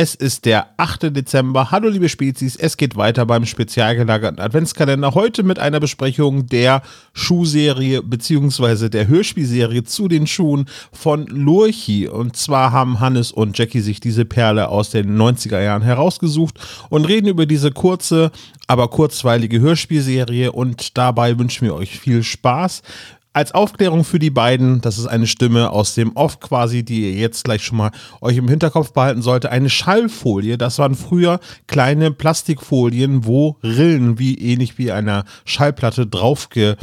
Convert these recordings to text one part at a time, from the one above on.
Es ist der 8. Dezember. Hallo liebe Spezies, es geht weiter beim spezial gelagerten Adventskalender. Heute mit einer Besprechung der Schuhserie bzw. der Hörspielserie zu den Schuhen von Lurchi. Und zwar haben Hannes und Jackie sich diese Perle aus den 90er Jahren herausgesucht und reden über diese kurze, aber kurzweilige Hörspielserie. Und dabei wünschen wir euch viel Spaß. Als Aufklärung für die beiden, das ist eine Stimme aus dem Off quasi, die ihr jetzt gleich schon mal euch im Hinterkopf behalten sollte. Eine Schallfolie, das waren früher kleine Plastikfolien, wo Rillen wie ähnlich wie einer Schallplatte draufge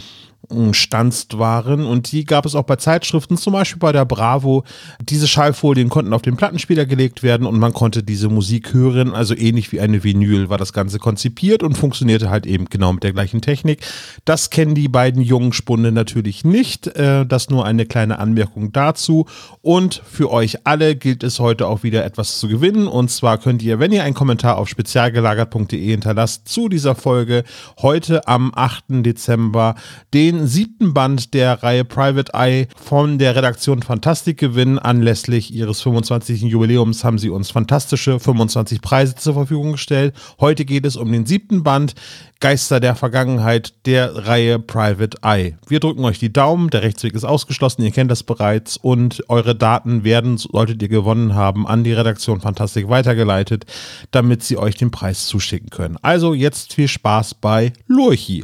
stanzt waren und die gab es auch bei Zeitschriften, zum Beispiel bei der Bravo. Diese Schallfolien konnten auf den Plattenspieler gelegt werden und man konnte diese Musik hören, also ähnlich wie eine Vinyl war das Ganze konzipiert und funktionierte halt eben genau mit der gleichen Technik. Das kennen die beiden jungen Spunde natürlich nicht, äh, das nur eine kleine Anmerkung dazu und für euch alle gilt es heute auch wieder etwas zu gewinnen und zwar könnt ihr, wenn ihr einen Kommentar auf spezialgelagert.de hinterlasst zu dieser Folge, heute am 8. Dezember den den siebten Band der Reihe Private Eye von der Redaktion Fantastik gewinnen. Anlässlich ihres 25. Jubiläums haben sie uns fantastische 25 Preise zur Verfügung gestellt. Heute geht es um den siebten Band Geister der Vergangenheit der Reihe Private Eye. Wir drücken euch die Daumen, der Rechtsweg ist ausgeschlossen, ihr kennt das bereits und eure Daten werden, solltet ihr gewonnen haben, an die Redaktion Fantastik weitergeleitet, damit sie euch den Preis zuschicken können. Also jetzt viel Spaß bei Lurchi.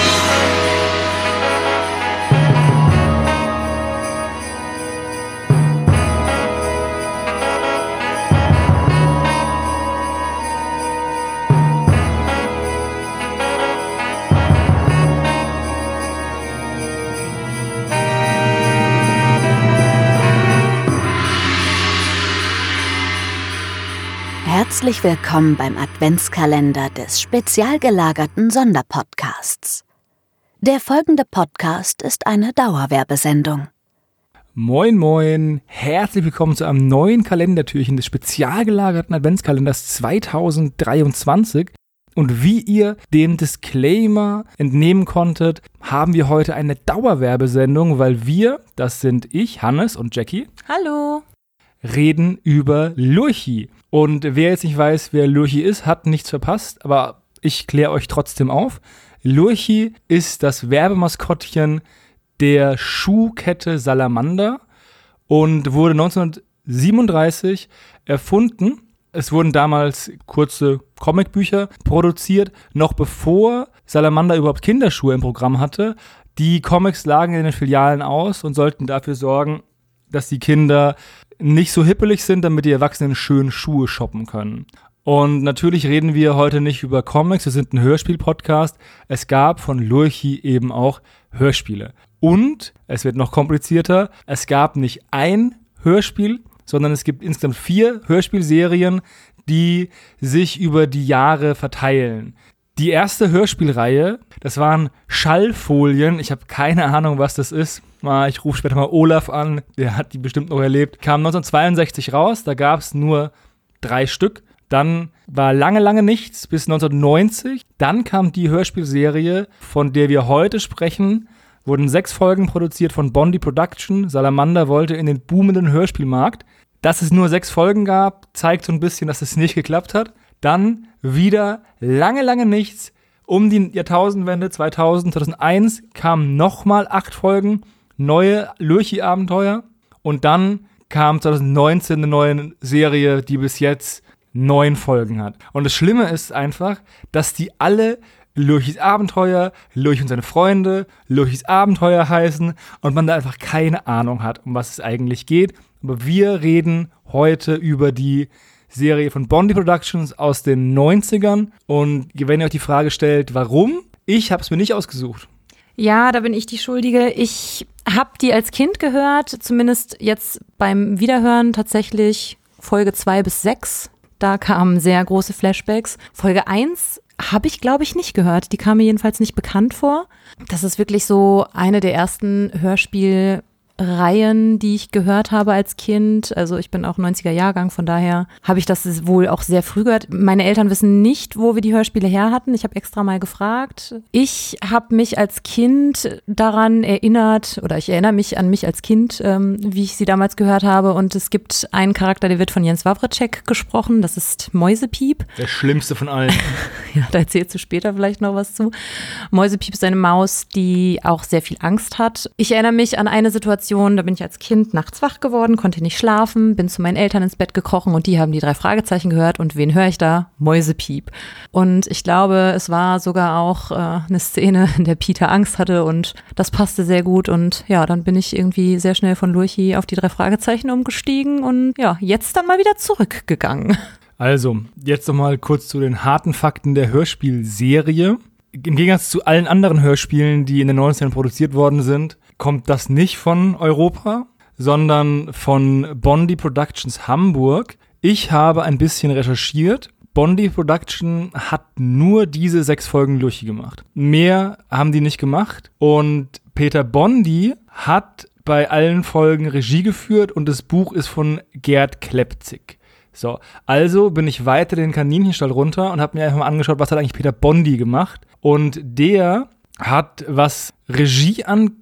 Herzlich willkommen beim Adventskalender des spezial gelagerten Sonderpodcasts. Der folgende Podcast ist eine Dauerwerbesendung. Moin, moin, herzlich willkommen zu einem neuen Kalendertürchen des spezial gelagerten Adventskalenders 2023. Und wie ihr dem Disclaimer entnehmen konntet, haben wir heute eine Dauerwerbesendung, weil wir, das sind ich, Hannes und Jackie. Hallo. Reden über Lurchi. Und wer jetzt nicht weiß, wer Lurchi ist, hat nichts verpasst, aber ich kläre euch trotzdem auf. Lurchi ist das Werbemaskottchen der Schuhkette Salamander und wurde 1937 erfunden. Es wurden damals kurze Comicbücher produziert, noch bevor Salamander überhaupt Kinderschuhe im Programm hatte. Die Comics lagen in den Filialen aus und sollten dafür sorgen, dass die Kinder nicht so hippelig sind, damit die Erwachsenen schön Schuhe shoppen können. Und natürlich reden wir heute nicht über Comics, wir sind ein Hörspiel-Podcast. Es gab von Lurchi eben auch Hörspiele. Und, es wird noch komplizierter, es gab nicht ein Hörspiel, sondern es gibt insgesamt vier Hörspielserien, die sich über die Jahre verteilen. Die erste Hörspielreihe, das waren Schallfolien. Ich habe keine Ahnung, was das ist. Ich rufe später mal Olaf an, der hat die bestimmt noch erlebt. Kam 1962 raus, da gab es nur drei Stück. Dann war lange, lange nichts bis 1990. Dann kam die Hörspielserie, von der wir heute sprechen. Wurden sechs Folgen produziert von Bondi Production. Salamander wollte in den boomenden Hörspielmarkt. Dass es nur sechs Folgen gab, zeigt so ein bisschen, dass es nicht geklappt hat. Dann wieder lange, lange nichts. Um die Jahrtausendwende 2000, 2001 kamen nochmal acht Folgen, neue Lurchi-Abenteuer. Und dann kam 2019 eine neue Serie, die bis jetzt neun Folgen hat. Und das Schlimme ist einfach, dass die alle Lurchis Abenteuer, Lurch und seine Freunde, Lurchis Abenteuer heißen und man da einfach keine Ahnung hat, um was es eigentlich geht. Aber wir reden heute über die Serie von Bondi Productions aus den 90ern. Und wenn ihr euch die Frage stellt, warum, ich habe es mir nicht ausgesucht. Ja, da bin ich die Schuldige. Ich habe die als Kind gehört, zumindest jetzt beim Wiederhören tatsächlich Folge 2 bis 6. Da kamen sehr große Flashbacks. Folge 1 habe ich, glaube ich, nicht gehört. Die kam mir jedenfalls nicht bekannt vor. Das ist wirklich so eine der ersten Hörspiel- Reihen, die ich gehört habe als Kind. Also ich bin auch 90er Jahrgang, von daher habe ich das wohl auch sehr früh gehört. Meine Eltern wissen nicht, wo wir die Hörspiele her hatten. Ich habe extra mal gefragt. Ich habe mich als Kind daran erinnert, oder ich erinnere mich an mich als Kind, ähm, wie ich sie damals gehört habe. Und es gibt einen Charakter, der wird von Jens Wawritschek gesprochen. Das ist Mäusepiep. Der schlimmste von allen. ja, da erzählst du später vielleicht noch was zu. Mäusepiep ist eine Maus, die auch sehr viel Angst hat. Ich erinnere mich an eine Situation, da bin ich als Kind nachts wach geworden, konnte nicht schlafen, bin zu meinen Eltern ins Bett gekrochen und die haben die drei Fragezeichen gehört und wen höre ich da? Mäusepiep. Und ich glaube, es war sogar auch äh, eine Szene, in der Peter Angst hatte und das passte sehr gut und ja, dann bin ich irgendwie sehr schnell von Lurchi auf die drei Fragezeichen umgestiegen und ja, jetzt dann mal wieder zurückgegangen. Also, jetzt nochmal kurz zu den harten Fakten der Hörspielserie. Im Gegensatz zu allen anderen Hörspielen, die in den 90ern produziert worden sind, kommt das nicht von Europa, sondern von Bondi Productions Hamburg. Ich habe ein bisschen recherchiert. Bondi Production hat nur diese sechs Folgen durchgemacht. Mehr haben die nicht gemacht. Und Peter Bondi hat bei allen Folgen Regie geführt und das Buch ist von Gerd Klepzig. So, also bin ich weiter den Kaninchenstall runter und habe mir einfach mal angeschaut, was hat eigentlich Peter Bondi gemacht. Und der hat, was Regie angeht,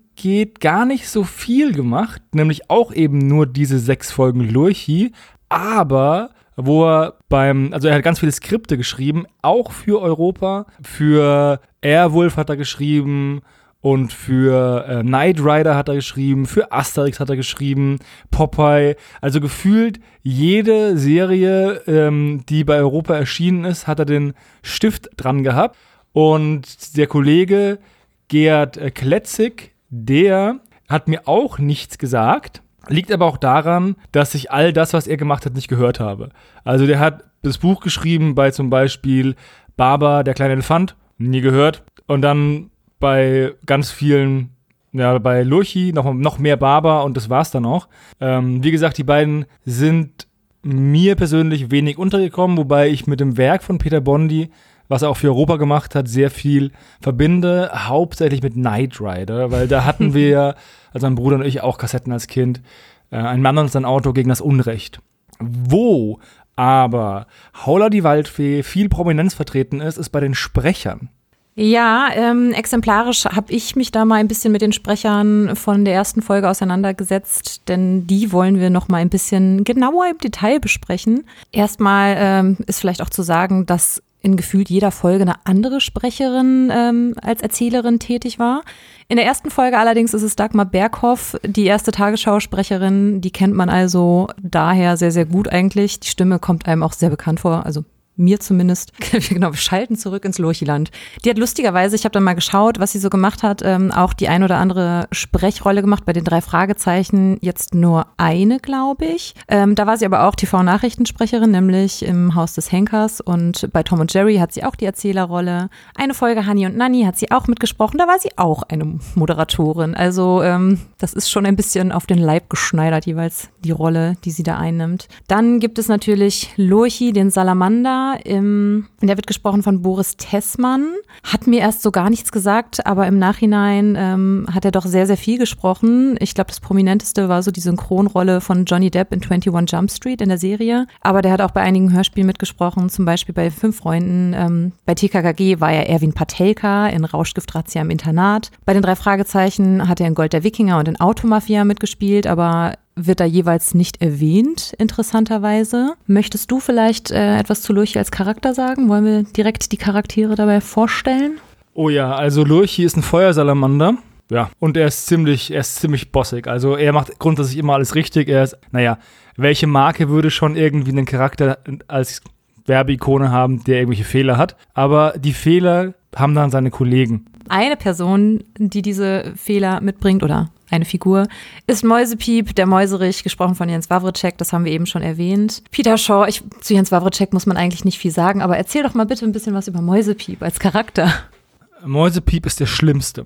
gar nicht so viel gemacht, nämlich auch eben nur diese sechs Folgen Lurchi, aber wo er beim, also er hat ganz viele Skripte geschrieben, auch für Europa, für Airwolf hat er geschrieben, und für äh, Knight Rider hat er geschrieben, für Asterix hat er geschrieben, Popeye. Also gefühlt jede Serie, ähm, die bei Europa erschienen ist, hat er den Stift dran gehabt. Und der Kollege Gerd äh, Kletzig, der hat mir auch nichts gesagt. Liegt aber auch daran, dass ich all das, was er gemacht hat, nicht gehört habe. Also der hat das Buch geschrieben bei zum Beispiel Baba, der kleine Elefant, nie gehört. Und dann bei ganz vielen, ja, bei Lurchi noch, noch mehr Barber und das war's dann auch. Ähm, wie gesagt, die beiden sind mir persönlich wenig untergekommen, wobei ich mit dem Werk von Peter Bondi, was er auch für Europa gemacht hat, sehr viel verbinde, hauptsächlich mit Knight Rider, weil da hatten wir, also mein Bruder und ich, auch Kassetten als Kind, äh, ein Mann und sein Auto gegen das Unrecht. Wo aber Howler die Waldfee viel Prominenz vertreten ist, ist bei den Sprechern. Ja, ähm, exemplarisch habe ich mich da mal ein bisschen mit den Sprechern von der ersten Folge auseinandergesetzt, denn die wollen wir noch mal ein bisschen genauer im Detail besprechen. Erstmal ähm, ist vielleicht auch zu sagen, dass in gefühlt jeder Folge eine andere Sprecherin ähm, als Erzählerin tätig war. In der ersten Folge allerdings ist es Dagmar Berghoff, die erste Tagesschausprecherin. Die kennt man also daher sehr, sehr gut eigentlich. Die Stimme kommt einem auch sehr bekannt vor. Also mir zumindest, genau, wir schalten zurück ins Lurchiland. Die hat lustigerweise, ich habe dann mal geschaut, was sie so gemacht hat, ähm, auch die ein oder andere Sprechrolle gemacht bei den drei Fragezeichen, jetzt nur eine, glaube ich. Ähm, da war sie aber auch TV-Nachrichtensprecherin, nämlich im Haus des Henkers und bei Tom und Jerry hat sie auch die Erzählerrolle. Eine Folge Honey und Nanny hat sie auch mitgesprochen, da war sie auch eine Moderatorin. Also ähm, das ist schon ein bisschen auf den Leib geschneidert, jeweils die Rolle, die sie da einnimmt. Dann gibt es natürlich Lurchi, den Salamander, im, der wird gesprochen von Boris Tessmann. Hat mir erst so gar nichts gesagt, aber im Nachhinein ähm, hat er doch sehr, sehr viel gesprochen. Ich glaube, das prominenteste war so die Synchronrolle von Johnny Depp in 21 Jump Street in der Serie. Aber der hat auch bei einigen Hörspielen mitgesprochen, zum Beispiel bei Fünf Freunden. Ähm, bei TKKG war er Erwin Patelka in Rauschgift Razzia im Internat. Bei den drei Fragezeichen hat er in Gold der Wikinger und in Automafia mitgespielt, aber wird da jeweils nicht erwähnt, interessanterweise. Möchtest du vielleicht äh, etwas zu Lurchi als Charakter sagen? Wollen wir direkt die Charaktere dabei vorstellen? Oh ja, also Lurchi ist ein Feuersalamander. Ja, und er ist ziemlich, er ist ziemlich bossig. Also er macht grundsätzlich immer alles richtig. Er ist, naja, welche Marke würde schon irgendwie einen Charakter als Werbeikone haben, der irgendwelche Fehler hat? Aber die Fehler haben dann seine Kollegen. Eine Person, die diese Fehler mitbringt oder eine Figur, ist Mäusepiep, der Mäuserich, gesprochen von Jens Wawritschek, das haben wir eben schon erwähnt. Peter Shaw, ich, zu Jens Wawritschek muss man eigentlich nicht viel sagen, aber erzähl doch mal bitte ein bisschen was über Mäusepiep als Charakter. Mäusepiep ist der Schlimmste.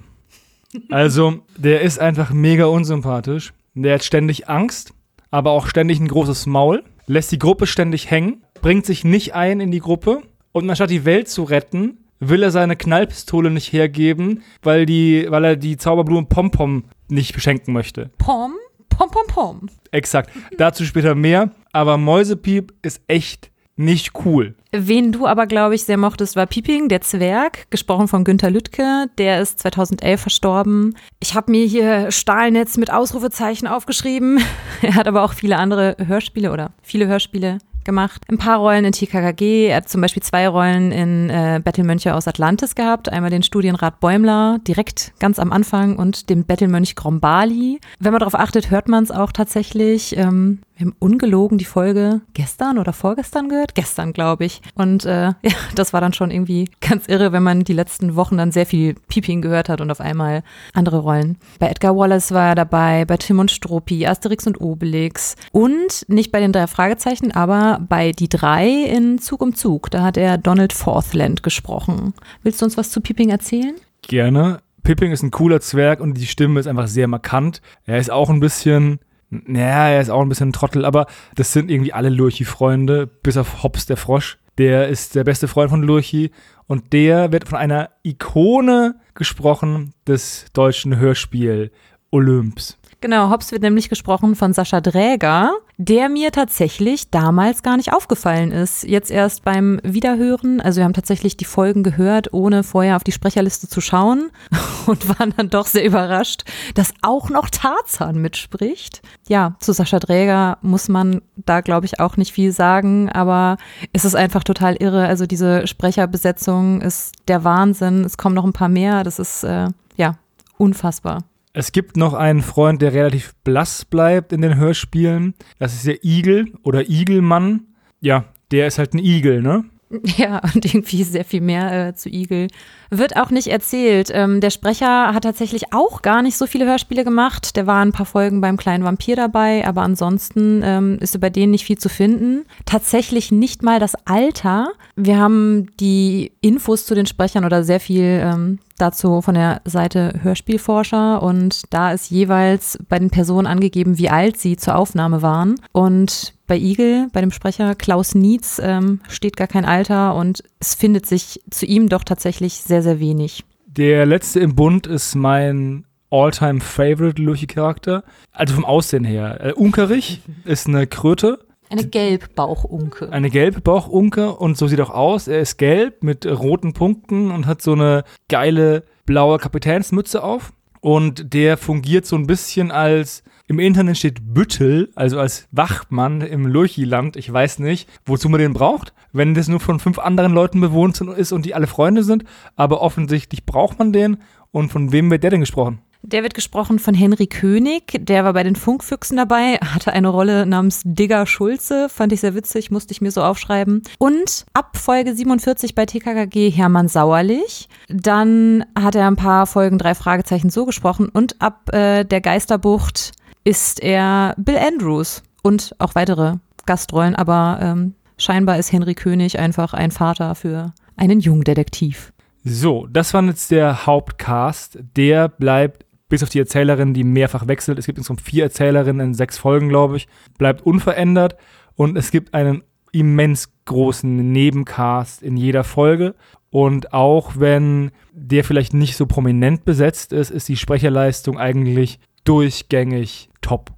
Also, der ist einfach mega unsympathisch. Der hat ständig Angst, aber auch ständig ein großes Maul, lässt die Gruppe ständig hängen, bringt sich nicht ein in die Gruppe und anstatt die Welt zu retten, will er seine Knallpistole nicht hergeben, weil, die, weil er die Zauberblume Pompom nicht beschenken möchte. Pom, pom, pom, pom. Exakt. Dazu später mehr. Aber Mäusepiep ist echt nicht cool. Wen du aber, glaube ich, sehr mochtest, war Pieping, der Zwerg, gesprochen von Günter Lüttke. Der ist 2011 verstorben. Ich habe mir hier Stahlnetz mit Ausrufezeichen aufgeschrieben. er hat aber auch viele andere Hörspiele oder viele Hörspiele gemacht. Ein paar Rollen in TKKG. Er hat zum Beispiel zwei Rollen in äh, Bettelmönche aus Atlantis gehabt. Einmal den Studienrat Bäumler, direkt ganz am Anfang, und den Bettelmönch Grombali. Wenn man darauf achtet, hört man es auch tatsächlich. Ähm, wir haben ungelogen die Folge gestern oder vorgestern gehört? Gestern, glaube ich. Und äh, ja, das war dann schon irgendwie ganz irre, wenn man die letzten Wochen dann sehr viel Pieping gehört hat und auf einmal andere Rollen. Bei Edgar Wallace war er dabei, bei Tim und Struppi, Asterix und Obelix und nicht bei den drei Fragezeichen, aber bei Die drei in Zug um Zug. Da hat er Donald Forthland gesprochen. Willst du uns was zu Pieping erzählen? Gerne. Pipping ist ein cooler Zwerg und die Stimme ist einfach sehr markant. Er ist auch ein bisschen naja, er ist auch ein bisschen ein Trottel, aber das sind irgendwie alle Lurchi-Freunde, bis auf Hobbs der Frosch. Der ist der beste Freund von Lurchi und der wird von einer Ikone gesprochen des deutschen Hörspiel Olymps. Genau, Hobbs wird nämlich gesprochen von Sascha Dräger, der mir tatsächlich damals gar nicht aufgefallen ist. Jetzt erst beim Wiederhören. Also wir haben tatsächlich die Folgen gehört, ohne vorher auf die Sprecherliste zu schauen und waren dann doch sehr überrascht, dass auch noch Tarzan mitspricht. Ja, zu Sascha Dräger muss man da, glaube ich, auch nicht viel sagen, aber es ist einfach total irre. Also diese Sprecherbesetzung ist der Wahnsinn. Es kommen noch ein paar mehr. Das ist, äh, ja, unfassbar. Es gibt noch einen Freund, der relativ blass bleibt in den Hörspielen. Das ist der Igel oder Igelmann. Ja, der ist halt ein Igel, ne? Ja, und irgendwie sehr viel mehr äh, zu Igel. Wird auch nicht erzählt. Ähm, der Sprecher hat tatsächlich auch gar nicht so viele Hörspiele gemacht. Der war ein paar Folgen beim kleinen Vampir dabei, aber ansonsten ähm, ist bei denen nicht viel zu finden. Tatsächlich nicht mal das Alter. Wir haben die Infos zu den Sprechern oder sehr viel ähm, dazu von der Seite Hörspielforscher und da ist jeweils bei den Personen angegeben, wie alt sie zur Aufnahme waren. Und bei Igel, bei dem Sprecher Klaus Nietz, ähm, steht gar kein Alter und es findet sich zu ihm doch tatsächlich sehr, sehr wenig. Der letzte im Bund ist mein All-Time Favorite Luchi-Charakter. Also vom Aussehen her. Äh, Unkerich ist eine Kröte. Eine Gelbbauchunke. Eine gelbe Bauchunke und so sieht auch aus. Er ist gelb mit roten Punkten und hat so eine geile blaue Kapitänsmütze auf. Und der fungiert so ein bisschen als im Internet steht Büttel, also als Wachmann im Lurchi-Land. Ich weiß nicht, wozu man den braucht, wenn das nur von fünf anderen Leuten bewohnt ist und die alle Freunde sind. Aber offensichtlich braucht man den. Und von wem wird der denn gesprochen? Der wird gesprochen von Henry König, der war bei den Funkfüchsen dabei, hatte eine Rolle namens Digger Schulze, fand ich sehr witzig, musste ich mir so aufschreiben. Und ab Folge 47 bei TKKG Hermann Sauerlich. Dann hat er ein paar Folgen drei Fragezeichen so gesprochen und ab äh, der Geisterbucht ist er Bill Andrews und auch weitere Gastrollen, aber ähm, scheinbar ist Henry König einfach ein Vater für einen Jungdetektiv. So, das war jetzt der Hauptcast. Der bleibt bis auf die Erzählerin, die mehrfach wechselt. Es gibt insgesamt vier Erzählerinnen in sechs Folgen, glaube ich. Bleibt unverändert. Und es gibt einen immens großen Nebencast in jeder Folge. Und auch wenn der vielleicht nicht so prominent besetzt ist, ist die Sprecherleistung eigentlich durchgängig top.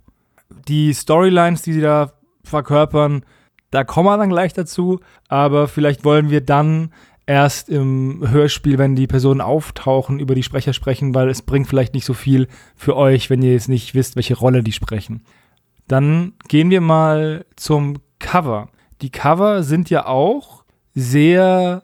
Die Storylines, die sie da verkörpern, da kommen wir dann gleich dazu. Aber vielleicht wollen wir dann erst im Hörspiel, wenn die Personen auftauchen, über die Sprecher sprechen, weil es bringt vielleicht nicht so viel für euch, wenn ihr jetzt nicht wisst, welche Rolle die sprechen. Dann gehen wir mal zum Cover. Die Cover sind ja auch sehr,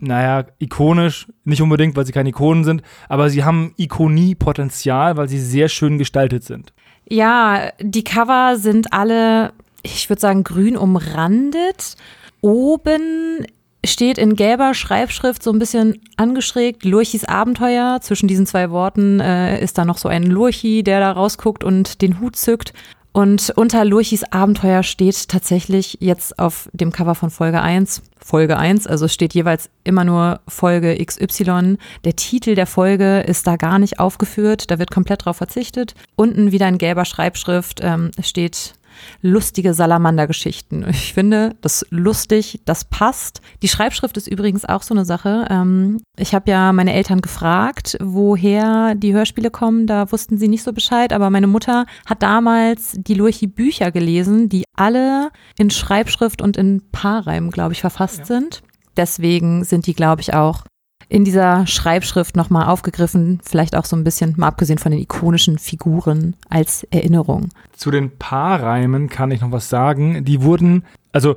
naja, ikonisch, nicht unbedingt, weil sie keine Ikonen sind, aber sie haben Ikonie-Potenzial, weil sie sehr schön gestaltet sind. Ja, die Cover sind alle, ich würde sagen, grün umrandet. Oben steht in gelber Schreibschrift so ein bisschen angeschrägt Lurchis Abenteuer. Zwischen diesen zwei Worten äh, ist da noch so ein Lurchi, der da rausguckt und den Hut zückt. Und unter Lurchis Abenteuer steht tatsächlich jetzt auf dem Cover von Folge 1, Folge 1, also steht jeweils immer nur Folge XY. Der Titel der Folge ist da gar nicht aufgeführt, da wird komplett drauf verzichtet. Unten wieder in gelber Schreibschrift ähm, steht lustige Salamander-Geschichten. Ich finde, das lustig, das passt. Die Schreibschrift ist übrigens auch so eine Sache. Ähm, ich habe ja meine Eltern gefragt, woher die Hörspiele kommen. Da wussten sie nicht so Bescheid, aber meine Mutter hat damals die Lurchi-Bücher gelesen, die alle in Schreibschrift und in Paarreim, glaube ich, verfasst ja. sind. Deswegen sind die, glaube ich, auch in dieser Schreibschrift nochmal aufgegriffen, vielleicht auch so ein bisschen, mal abgesehen von den ikonischen Figuren als Erinnerung. Zu den Paarreimen kann ich noch was sagen. Die wurden, also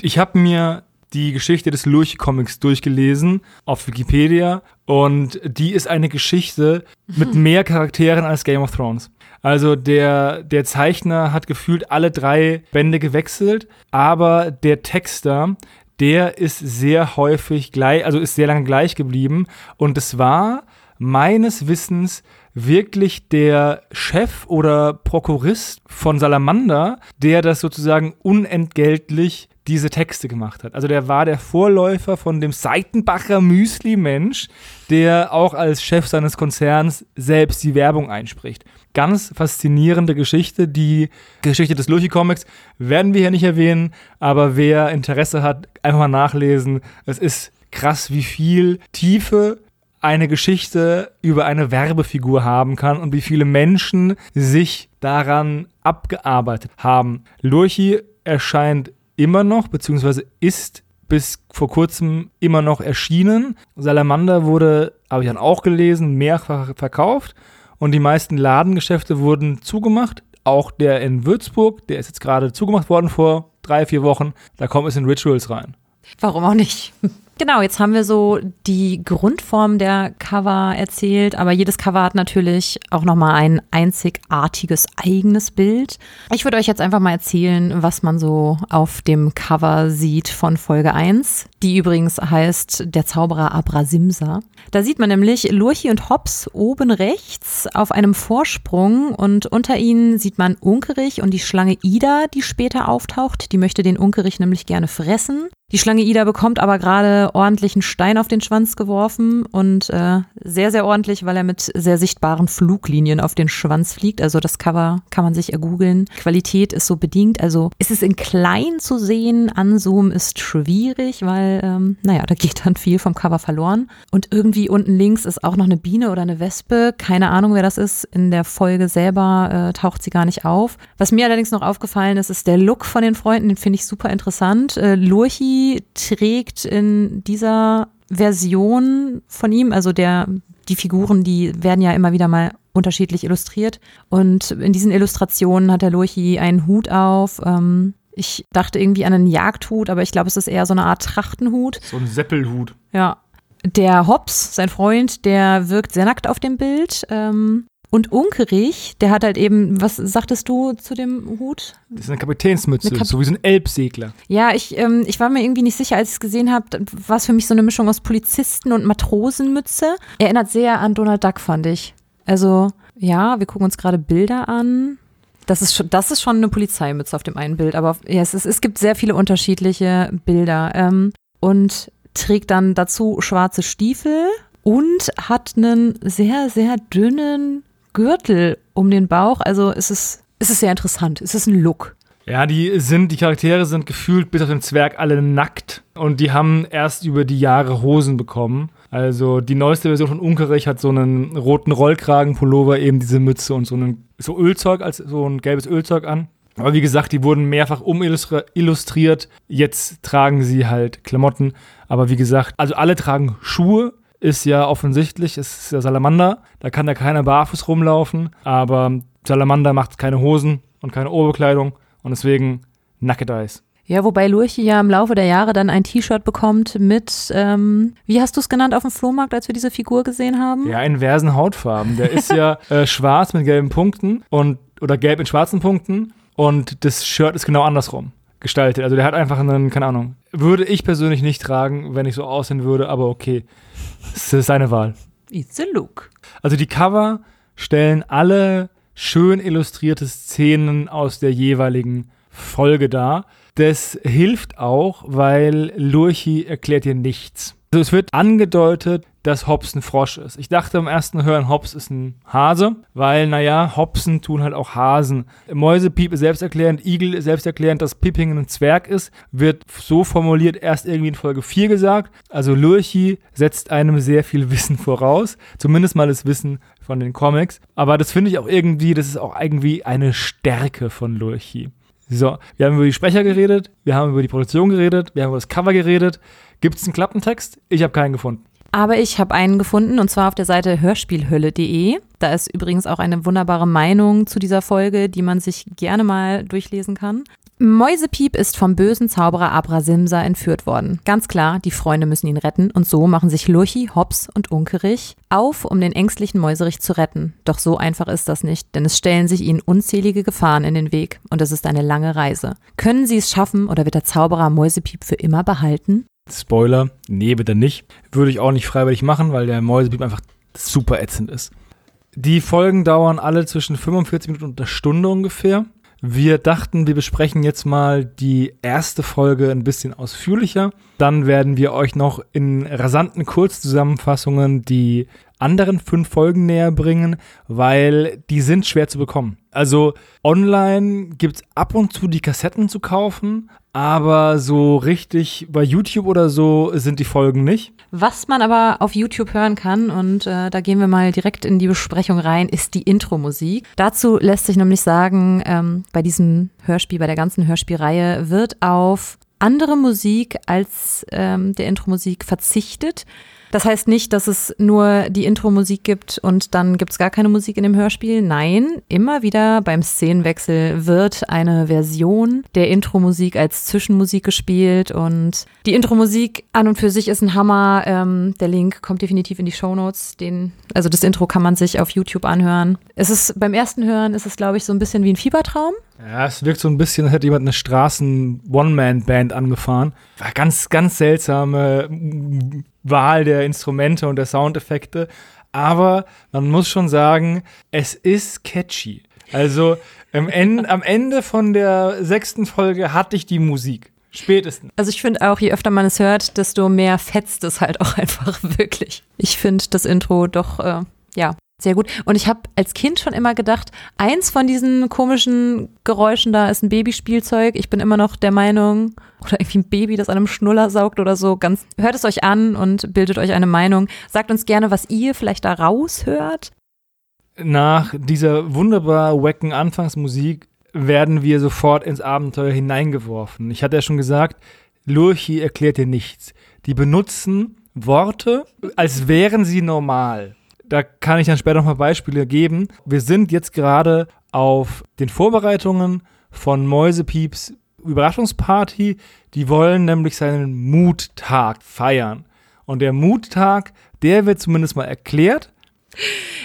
ich habe mir die Geschichte des Lurch-Comics durchgelesen auf Wikipedia und die ist eine Geschichte mit mehr Charakteren als Game of Thrones. Also der, der Zeichner hat gefühlt alle drei Bände gewechselt, aber der Texter, der ist sehr häufig gleich, also ist sehr lange gleich geblieben. Und es war meines Wissens wirklich der Chef oder Prokurist von Salamander, der das sozusagen unentgeltlich diese Texte gemacht hat. Also der war der Vorläufer von dem Seitenbacher Müsli-Mensch, der auch als Chef seines Konzerns selbst die Werbung einspricht. Ganz faszinierende Geschichte. Die Geschichte des Luchi Comics werden wir hier nicht erwähnen, aber wer Interesse hat, einfach mal nachlesen. Es ist krass, wie viel Tiefe eine Geschichte über eine Werbefigur haben kann und wie viele Menschen sich daran abgearbeitet haben. Lurchi erscheint immer noch, beziehungsweise ist bis vor kurzem immer noch erschienen. Salamander wurde, habe ich dann auch gelesen, mehrfach verkauft und die meisten Ladengeschäfte wurden zugemacht. Auch der in Würzburg, der ist jetzt gerade zugemacht worden vor drei, vier Wochen. Da kommt es in Rituals rein. Warum auch nicht? Genau, jetzt haben wir so die Grundform der Cover erzählt, aber jedes Cover hat natürlich auch nochmal ein einzigartiges eigenes Bild. Ich würde euch jetzt einfach mal erzählen, was man so auf dem Cover sieht von Folge 1, die übrigens heißt Der Zauberer Abrasimsa. Da sieht man nämlich Lurchi und Hops oben rechts auf einem Vorsprung und unter ihnen sieht man Unkerich und die Schlange Ida, die später auftaucht. Die möchte den Unkerich nämlich gerne fressen. Die Schlange Ida bekommt aber gerade ordentlichen Stein auf den Schwanz geworfen und äh, sehr, sehr ordentlich, weil er mit sehr sichtbaren Fluglinien auf den Schwanz fliegt. Also das Cover kann man sich ergoogeln. Qualität ist so bedingt. Also ist es in klein zu sehen, anzoomen ist schwierig, weil, ähm, naja, da geht dann viel vom Cover verloren. Und irgendwie unten links ist auch noch eine Biene oder eine Wespe. Keine Ahnung, wer das ist. In der Folge selber äh, taucht sie gar nicht auf. Was mir allerdings noch aufgefallen ist, ist der Look von den Freunden. Den finde ich super interessant. Äh, Lurchi trägt in dieser Version von ihm, also der, die Figuren, die werden ja immer wieder mal unterschiedlich illustriert. Und in diesen Illustrationen hat der Lurchi einen Hut auf. Ähm, ich dachte irgendwie an einen Jagdhut, aber ich glaube, es ist eher so eine Art Trachtenhut. So ein Seppelhut. Ja. Der Hobbs, sein Freund, der wirkt sehr nackt auf dem Bild. Ähm, und Unkerich, der hat halt eben, was sagtest du zu dem Hut? Das ist eine Kapitänsmütze, eine Kap so wie so ein Elbsegler. Ja, ich, ähm, ich war mir irgendwie nicht sicher, als ich es gesehen habe, war es für mich so eine Mischung aus Polizisten und Matrosenmütze. Erinnert sehr an Donald Duck, fand ich. Also, ja, wir gucken uns gerade Bilder an. Das ist, schon, das ist schon eine Polizeimütze auf dem einen Bild, aber ja, es, ist, es gibt sehr viele unterschiedliche Bilder. Ähm, und trägt dann dazu schwarze Stiefel und hat einen sehr, sehr dünnen Gürtel um den Bauch. Also es ist, es ist sehr interessant. Es ist ein Look. Ja, die sind, die Charaktere sind gefühlt bis auf den Zwerg alle nackt und die haben erst über die Jahre Hosen bekommen. Also die neueste Version von Unkerich hat so einen roten Rollkragenpullover, eben diese Mütze und so ein so Ölzeug, als so ein gelbes Ölzeug an. Aber wie gesagt, die wurden mehrfach umillustriert. Jetzt tragen sie halt Klamotten. Aber wie gesagt, also alle tragen Schuhe, ist ja offensichtlich, es ist ja Salamander, da kann da keiner barfuß rumlaufen, aber Salamander macht keine Hosen und keine Oberbekleidung und deswegen Naked Eyes. Ja, wobei Lurchi ja im Laufe der Jahre dann ein T-Shirt bekommt mit, ähm, wie hast du es genannt auf dem Flohmarkt, als wir diese Figur gesehen haben? Ja, inversen Hautfarben. Der ist ja äh, schwarz mit gelben Punkten und oder gelb mit schwarzen Punkten und das Shirt ist genau andersrum gestaltet. Also der hat einfach einen, keine Ahnung, würde ich persönlich nicht tragen, wenn ich so aussehen würde, aber okay. Es ist seine Wahl. It's a look. Also die Cover stellen alle schön illustrierte Szenen aus der jeweiligen Folge dar. Das hilft auch, weil Lurchi erklärt dir nichts. Also es wird angedeutet, dass Hobbs ein Frosch ist. Ich dachte im ersten Hören, Hobbs ist ein Hase, weil, naja, Hobsen tun halt auch Hasen. Mäusepiep ist selbsterklärend, Igel ist selbsterklärend, dass Pipping ein Zwerg ist, wird so formuliert erst irgendwie in Folge 4 gesagt. Also Lurchi setzt einem sehr viel Wissen voraus, zumindest mal das Wissen von den Comics. Aber das finde ich auch irgendwie, das ist auch irgendwie eine Stärke von Lurchi. So, wir haben über die Sprecher geredet, wir haben über die Produktion geredet, wir haben über das Cover geredet. Gibt es einen Klappentext? Ich habe keinen gefunden. Aber ich habe einen gefunden und zwar auf der Seite hörspielhölle.de. Da ist übrigens auch eine wunderbare Meinung zu dieser Folge, die man sich gerne mal durchlesen kann. Mäusepiep ist vom bösen Zauberer Abrasimsa entführt worden. Ganz klar, die Freunde müssen ihn retten und so machen sich Lurchi, Hops und Unkerich auf, um den ängstlichen Mäuserich zu retten. Doch so einfach ist das nicht, denn es stellen sich ihnen unzählige Gefahren in den Weg und es ist eine lange Reise. Können sie es schaffen oder wird der Zauberer Mäusepiep für immer behalten? Spoiler, nee, bitte nicht. Würde ich auch nicht freiwillig machen, weil der Mäusepiep einfach super ätzend ist. Die Folgen dauern alle zwischen 45 Minuten und einer Stunde ungefähr. Wir dachten, wir besprechen jetzt mal die erste Folge ein bisschen ausführlicher. Dann werden wir euch noch in rasanten Kurzzusammenfassungen die anderen fünf Folgen näher bringen, weil die sind schwer zu bekommen. Also online gibt es ab und zu die Kassetten zu kaufen, aber so richtig bei YouTube oder so sind die Folgen nicht. Was man aber auf YouTube hören kann, und äh, da gehen wir mal direkt in die Besprechung rein, ist die Intro-Musik. Dazu lässt sich nämlich sagen, ähm, bei diesem Hörspiel, bei der ganzen Hörspielreihe wird auf andere Musik als ähm, der Intro-Musik verzichtet. Das heißt nicht, dass es nur die Intro-Musik gibt und dann gibt es gar keine Musik in dem Hörspiel. Nein, immer wieder beim Szenenwechsel wird eine Version der Intro-Musik als Zwischenmusik gespielt und die Intro-Musik an und für sich ist ein Hammer. Ähm, der Link kommt definitiv in die Show Notes. Den, also das Intro kann man sich auf YouTube anhören. Es ist beim ersten Hören ist es glaube ich so ein bisschen wie ein Fiebertraum. Ja, es wirkt so ein bisschen, als hätte jemand eine Straßen-One-Man-Band angefahren. War ganz, ganz seltsame Wahl der Instrumente und der Soundeffekte. Aber man muss schon sagen, es ist catchy. Also am Ende, am Ende von der sechsten Folge hatte ich die Musik. Spätestens. Also ich finde auch, je öfter man es hört, desto mehr fetzt es halt auch einfach wirklich. Ich finde das Intro doch, äh, ja, sehr gut. Und ich habe als Kind schon immer gedacht, eins von diesen komischen Geräuschen da ist ein Babyspielzeug. Ich bin immer noch der Meinung, oder irgendwie ein Baby, das an einem Schnuller saugt oder so. Ganz, hört es euch an und bildet euch eine Meinung. Sagt uns gerne, was ihr vielleicht da raushört. Nach dieser wunderbar wacken Anfangsmusik werden wir sofort ins Abenteuer hineingeworfen. Ich hatte ja schon gesagt, Lurchi erklärt dir nichts. Die benutzen Worte, als wären sie normal. Da kann ich dann später nochmal Beispiele geben. Wir sind jetzt gerade auf den Vorbereitungen von Mäusepieps Überraschungsparty. Die wollen nämlich seinen Muttag feiern. Und der Muttag, der wird zumindest mal erklärt.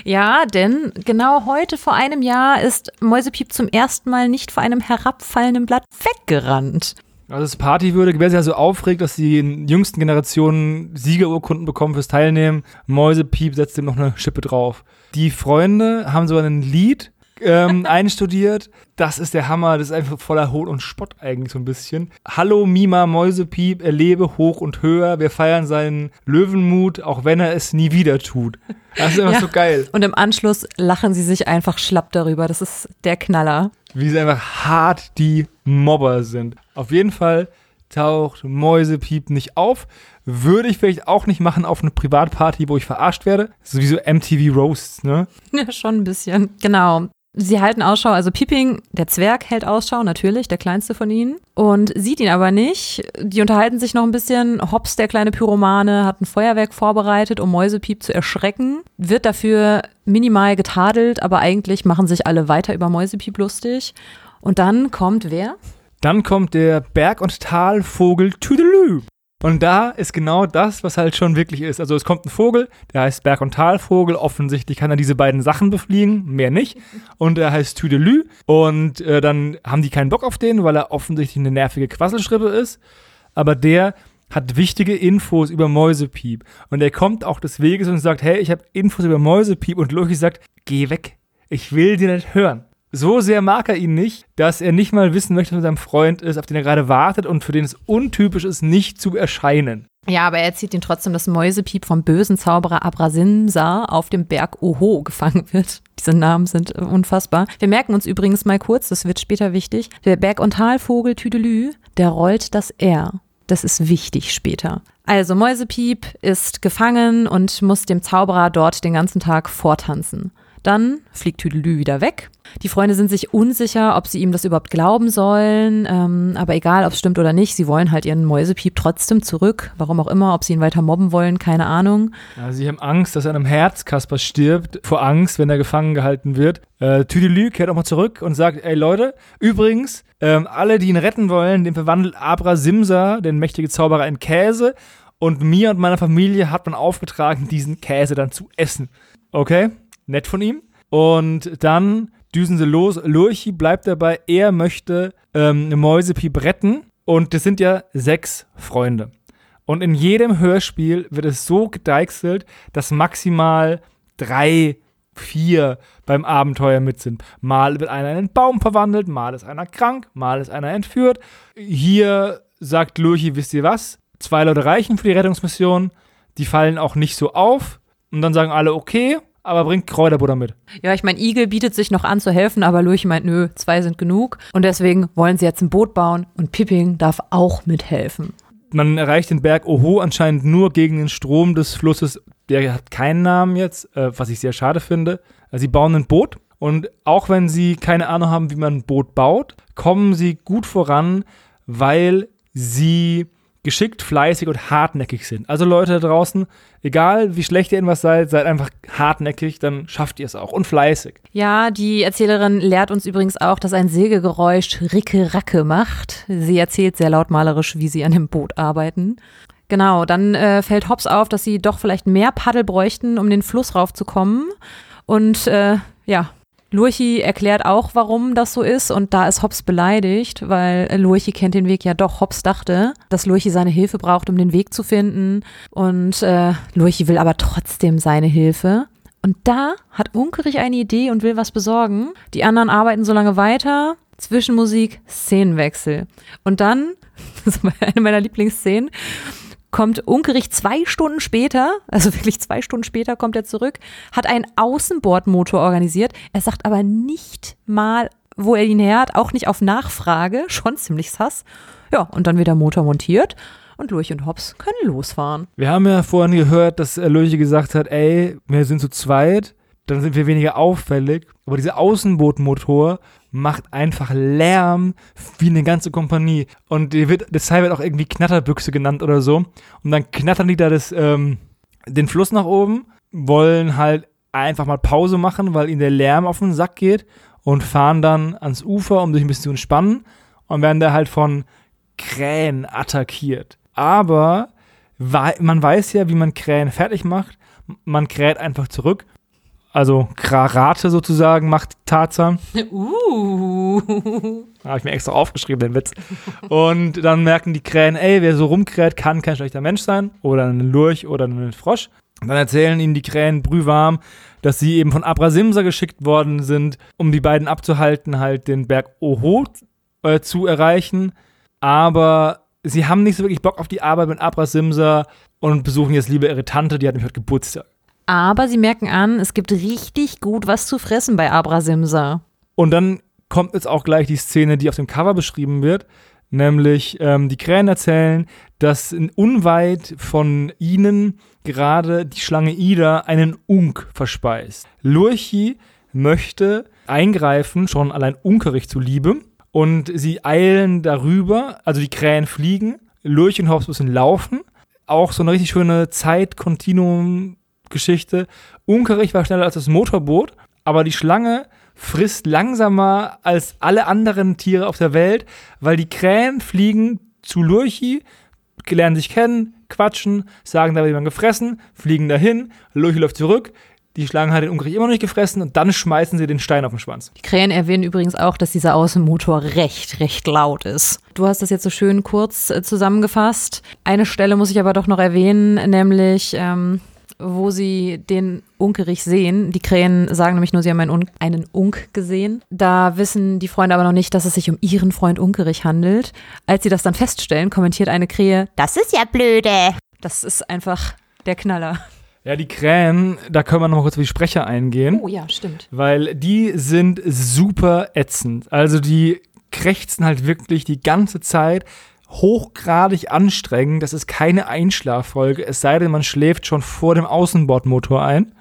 Ja, denn genau heute vor einem Jahr ist Mäusepiep zum ersten Mal nicht vor einem herabfallenden Blatt weggerannt. Also es partywürdig, wer sich also aufregt, dass die jüngsten Generationen Siegerurkunden bekommen fürs Teilnehmen, Mäusepiep setzt dem noch eine Schippe drauf. Die Freunde haben so ein Lied ähm, einstudiert. Das ist der Hammer, das ist einfach voller Hohn und Spott eigentlich so ein bisschen. Hallo Mima Mäusepiep, er lebe hoch und höher, wir feiern seinen Löwenmut, auch wenn er es nie wieder tut. Das ist einfach ja. so geil. Und im Anschluss lachen sie sich einfach schlapp darüber, das ist der Knaller. Wie sie einfach hart die Mobber sind. Auf jeden Fall taucht Mäusepiep nicht auf. Würde ich vielleicht auch nicht machen auf eine Privatparty, wo ich verarscht werde. Sowieso MTV Roasts, ne? Ja, schon ein bisschen. Genau. Sie halten Ausschau, also Pipping, der Zwerg, hält Ausschau, natürlich, der kleinste von ihnen, und sieht ihn aber nicht. Die unterhalten sich noch ein bisschen. Hobbs, der kleine Pyromane, hat ein Feuerwerk vorbereitet, um Mäusepiep zu erschrecken, wird dafür minimal getadelt, aber eigentlich machen sich alle weiter über Mäusepiep lustig. Und dann kommt wer? Dann kommt der Berg- und Talvogel Tüdelü. Und da ist genau das, was halt schon wirklich ist. Also es kommt ein Vogel, der heißt Berg- und Talvogel. Offensichtlich kann er diese beiden Sachen befliegen, mehr nicht. Und er heißt Tüdelü. Und äh, dann haben die keinen Bock auf den, weil er offensichtlich eine nervige Quasselschrippe ist. Aber der hat wichtige Infos über Mäusepiep. Und er kommt auch des Weges und sagt, hey, ich habe Infos über Mäusepiep. Und Loki sagt, geh weg. Ich will dir nicht hören. So sehr mag er ihn nicht, dass er nicht mal wissen möchte, was mit seinem Freund ist, auf den er gerade wartet und für den es untypisch ist, nicht zu erscheinen. Ja, aber er erzählt ihn trotzdem, dass Mäusepiep vom bösen Zauberer Abrasimsa auf dem Berg Oho gefangen wird. Diese Namen sind äh, unfassbar. Wir merken uns übrigens mal kurz, das wird später wichtig. Der Berg- und Talvogel Tüdelü, der rollt das R. Das ist wichtig später. Also Mäusepiep ist gefangen und muss dem Zauberer dort den ganzen Tag vortanzen. Dann fliegt Tüdelü wieder weg. Die Freunde sind sich unsicher, ob sie ihm das überhaupt glauben sollen. Ähm, aber egal, ob es stimmt oder nicht, sie wollen halt ihren Mäusepiep trotzdem zurück. Warum auch immer, ob sie ihn weiter mobben wollen, keine Ahnung. Ja, sie haben Angst, dass er an einem Herz Kasper stirbt, vor Angst, wenn er gefangen gehalten wird. Äh, Tüdelü kehrt auch mal zurück und sagt, ey Leute, übrigens, ähm, alle, die ihn retten wollen, den verwandelt Abra Simsa, den mächtige Zauberer, in Käse. Und mir und meiner Familie hat man aufgetragen, diesen Käse dann zu essen. Okay? Nett von ihm. Und dann düsen sie los. Lurchi bleibt dabei, er möchte ähm, Mäusepiep retten. Und das sind ja sechs Freunde. Und in jedem Hörspiel wird es so gedeichselt, dass maximal drei, vier beim Abenteuer mit sind. Mal wird einer in einen Baum verwandelt, mal ist einer krank, mal ist einer entführt. Hier sagt Lurchi, wisst ihr was? Zwei Leute reichen für die Rettungsmission. Die fallen auch nicht so auf. Und dann sagen alle, okay, aber bringt Kräuterbutter mit. Ja, ich meine, Igel bietet sich noch an zu helfen, aber Lurchi meint, nö, zwei sind genug. Und deswegen wollen sie jetzt ein Boot bauen und Pipping darf auch mithelfen. Man erreicht den Berg Oho anscheinend nur gegen den Strom des Flusses. Der hat keinen Namen jetzt, äh, was ich sehr schade finde. Also sie bauen ein Boot und auch wenn sie keine Ahnung haben, wie man ein Boot baut, kommen sie gut voran, weil sie geschickt, fleißig und hartnäckig sind. Also Leute da draußen, egal wie schlecht ihr in was seid, seid einfach hartnäckig, dann schafft ihr es auch und fleißig. Ja, die Erzählerin lehrt uns übrigens auch, dass ein Sägegeräusch Ricke-Racke macht. Sie erzählt sehr lautmalerisch, wie sie an dem Boot arbeiten. Genau, dann äh, fällt Hobbs auf, dass sie doch vielleicht mehr Paddel bräuchten, um den Fluss raufzukommen. Und äh, ja, Lurchi erklärt auch, warum das so ist und da ist Hobbs beleidigt, weil Lurchi kennt den Weg ja doch. Hobbs dachte, dass Lurchi seine Hilfe braucht, um den Weg zu finden und äh, Lurchi will aber trotzdem seine Hilfe. Und da hat Unkerich eine Idee und will was besorgen. Die anderen arbeiten so lange weiter. Zwischenmusik, Szenenwechsel. Und dann, das ist eine meiner Lieblingsszenen, kommt Unkerich zwei Stunden später, also wirklich zwei Stunden später kommt er zurück, hat einen Außenbordmotor organisiert. Er sagt aber nicht mal, wo er ihn her hat, auch nicht auf Nachfrage, schon ziemlich sass. Ja, und dann wird der Motor montiert und Lurch und Hobbs können losfahren. Wir haben ja vorhin gehört, dass Lurchi gesagt hat, ey, wir sind zu zweit, dann sind wir weniger auffällig. Aber dieser Außenbootmotor macht einfach Lärm wie eine ganze Kompanie. Und die wird, das wird auch irgendwie Knatterbüchse genannt oder so. Und dann knattern die da das, ähm, den Fluss nach oben, wollen halt einfach mal Pause machen, weil ihnen der Lärm auf den Sack geht und fahren dann ans Ufer, um sich ein bisschen zu entspannen und werden da halt von Krähen attackiert. Aber man weiß ja, wie man Krähen fertig macht. Man kräht einfach zurück. Also Krarate sozusagen macht Tarzan. Uh. Habe ich mir extra aufgeschrieben, den Witz. Und dann merken die Krähen, ey, wer so rumkräht, kann kein schlechter Mensch sein. Oder ein Lurch oder ein Frosch. Und dann erzählen ihnen die Krähen brühwarm, dass sie eben von Abrasimsa geschickt worden sind, um die beiden abzuhalten, halt den Berg Oho äh, zu erreichen. Aber sie haben nicht so wirklich Bock auf die Arbeit mit Abrasimsa und besuchen jetzt lieber ihre Tante, die hat nämlich heute Geburtstag. Aber sie merken an, es gibt richtig gut was zu fressen bei Abrasimsa. Und dann kommt jetzt auch gleich die Szene, die auf dem Cover beschrieben wird, nämlich ähm, die Krähen erzählen, dass unweit von ihnen gerade die Schlange Ida einen Unk verspeist. Lurchi möchte eingreifen, schon allein Unkerich zuliebe, und sie eilen darüber, also die Krähen fliegen, Lurchi und Hobbs müssen laufen. Auch so eine richtig schöne Zeit-Kontinuum-Geschichte. Unkerich war schneller als das Motorboot, aber die Schlange frisst langsamer als alle anderen Tiere auf der Welt, weil die Krähen fliegen zu Lurchi, lernen sich kennen, quatschen, sagen, da wird jemand gefressen, fliegen dahin, Lurchi läuft zurück, die Schlange hat den Unkerich immer noch nicht gefressen und dann schmeißen sie den Stein auf den Schwanz. Die Krähen erwähnen übrigens auch, dass dieser Außenmotor recht, recht laut ist. Du hast das jetzt so schön kurz äh, zusammengefasst. Eine Stelle muss ich aber doch noch erwähnen, nämlich ähm, wo sie den Unkerich sehen. Die Krähen sagen nämlich nur, sie haben einen, Un einen Unk gesehen. Da wissen die Freunde aber noch nicht, dass es sich um ihren Freund Unkerich handelt. Als sie das dann feststellen, kommentiert eine Krähe, das ist ja blöde. Das ist einfach der Knaller. Ja, die Krähen, da können wir noch mal kurz auf die Sprecher eingehen. Oh ja, stimmt. Weil die sind super ätzend. Also die krächzen halt wirklich die ganze Zeit hochgradig anstrengend. Das ist keine Einschlaffolge, es sei denn, man schläft schon vor dem Außenbordmotor ein.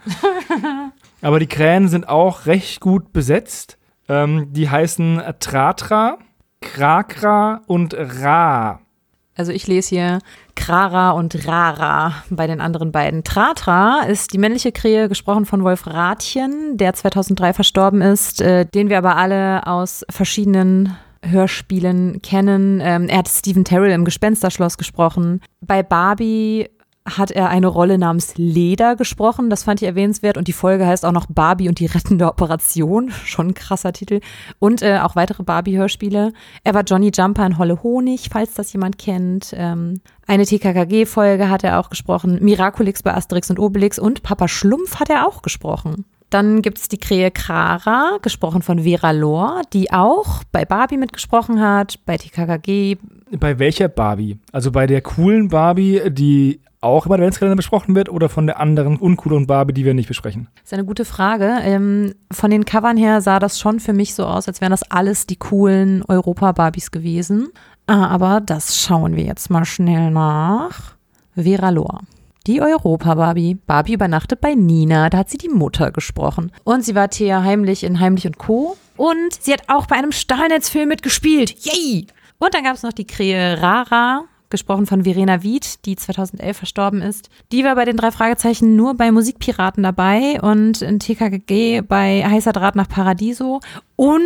Aber die Krähen sind auch recht gut besetzt. Ähm, die heißen Tratra, Krakra und Ra. Also ich lese hier Krara und Rara bei den anderen beiden. Tratra ist die männliche Krähe, gesprochen von Wolf Rathjen, der 2003 verstorben ist, äh, den wir aber alle aus verschiedenen Hörspielen kennen. Ähm, er hat Stephen Terrell im Gespensterschloss gesprochen. Bei Barbie hat er eine Rolle namens Leder gesprochen. Das fand ich erwähnenswert. Und die Folge heißt auch noch Barbie und die rettende Operation. Schon ein krasser Titel. Und äh, auch weitere Barbie-Hörspiele. Er war Johnny Jumper in Holle Honig, falls das jemand kennt. Ähm, eine TKKG-Folge hat er auch gesprochen. Miraculix bei Asterix und Obelix. Und Papa Schlumpf hat er auch gesprochen. Dann gibt es die Krähe Krara, gesprochen von Vera Lohr, die auch bei Barbie mitgesprochen hat, bei TKKG. Bei welcher Barbie? Also bei der coolen Barbie, die auch im Adventskalender besprochen wird oder von der anderen uncooleren Barbie, die wir nicht besprechen? Das ist eine gute Frage. Ähm, von den Covern her sah das schon für mich so aus, als wären das alles die coolen Europa-Barbies gewesen. Ah, aber das schauen wir jetzt mal schnell nach. Vera Lohr. Die Europa-Barbie. Barbie übernachtet bei Nina, da hat sie die Mutter gesprochen. Und sie war Thea Heimlich in Heimlich und Co. Und sie hat auch bei einem Stahlnetzfilm mitgespielt. Yay! Und dann gab es noch die Krähe Rara, gesprochen von Verena Wied, die 2011 verstorben ist. Die war bei den drei Fragezeichen nur bei Musikpiraten dabei und in TKG bei Heißer Draht nach Paradiso. Und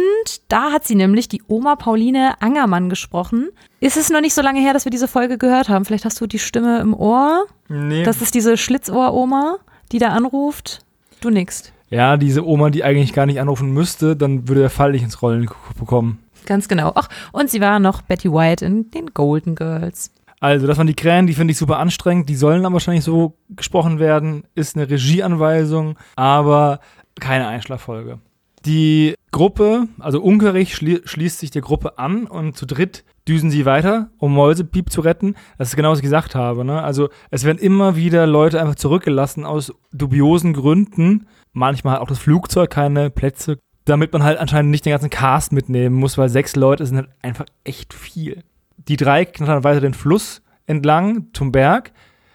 da hat sie nämlich die Oma Pauline Angermann gesprochen. Ist es noch nicht so lange her, dass wir diese Folge gehört haben? Vielleicht hast du die Stimme im Ohr. Nee. Das ist diese Schlitzohr-Oma, die da anruft. Du nickst. ja, diese Oma, die eigentlich gar nicht anrufen müsste, dann würde der Fall nicht ins Rollen bekommen. Ganz genau. Ach, und sie war noch Betty White in den Golden Girls. Also, das waren die Krähen, die finde ich super anstrengend. Die sollen aber wahrscheinlich so gesprochen werden. Ist eine Regieanweisung, aber keine Einschlaffolge. Die Gruppe, also Unkerich, schli schließt sich der Gruppe an und zu dritt düsen sie weiter, um Mäusepiep zu retten. Das ist genau, was ich gesagt habe. Ne? Also, es werden immer wieder Leute einfach zurückgelassen aus dubiosen Gründen. Manchmal hat auch das Flugzeug keine Plätze, damit man halt anscheinend nicht den ganzen Cast mitnehmen muss, weil sechs Leute sind halt einfach echt viel. Die drei knattern weiter den Fluss entlang zum Berg,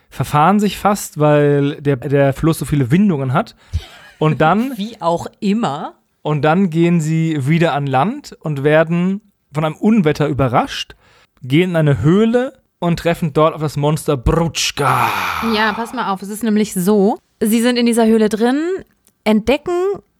verfahren sich fast, weil der, der Fluss so viele Windungen hat. Und dann, Wie auch immer. und dann gehen sie wieder an Land und werden von einem Unwetter überrascht, gehen in eine Höhle und treffen dort auf das Monster Brutschka. Ja, pass mal auf. Es ist nämlich so, sie sind in dieser Höhle drin, entdecken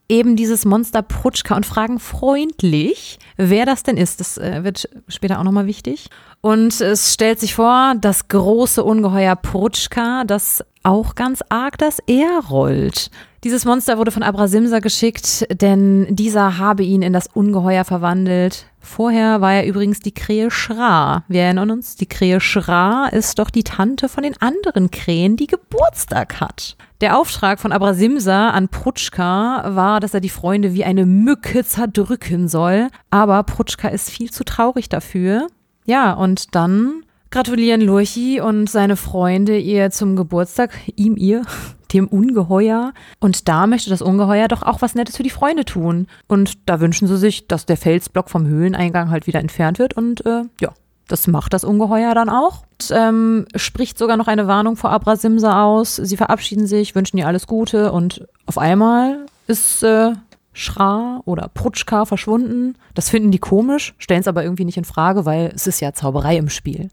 eben dieses Monster Prutschka und fragen freundlich, wer das denn ist. Das äh, wird später auch nochmal wichtig. Und es stellt sich vor, das große Ungeheuer Prutschka, das auch ganz arg das R rollt. Dieses Monster wurde von Abrasimsa geschickt, denn dieser habe ihn in das Ungeheuer verwandelt. Vorher war er übrigens die Krähe Schra. Wir erinnern uns, die Krähe Schra ist doch die Tante von den anderen Krähen, die Geburtstag hat. Der Auftrag von Abrasimsa an Prutschka war, dass er die Freunde wie eine Mücke zerdrücken soll. Aber Prutschka ist viel zu traurig dafür. Ja, und dann gratulieren Lurchi und seine Freunde ihr zum Geburtstag, ihm, ihr, dem Ungeheuer. Und da möchte das Ungeheuer doch auch was Nettes für die Freunde tun. Und da wünschen sie sich, dass der Felsblock vom Höhleneingang halt wieder entfernt wird. Und äh, ja, das macht das Ungeheuer dann auch. Und, ähm, spricht sogar noch eine Warnung vor Abrasimsa aus. Sie verabschieden sich, wünschen ihr alles Gute und auf einmal ist äh, Schra oder Prutschka verschwunden. Das finden die komisch, stellen es aber irgendwie nicht in Frage, weil es ist ja Zauberei im Spiel.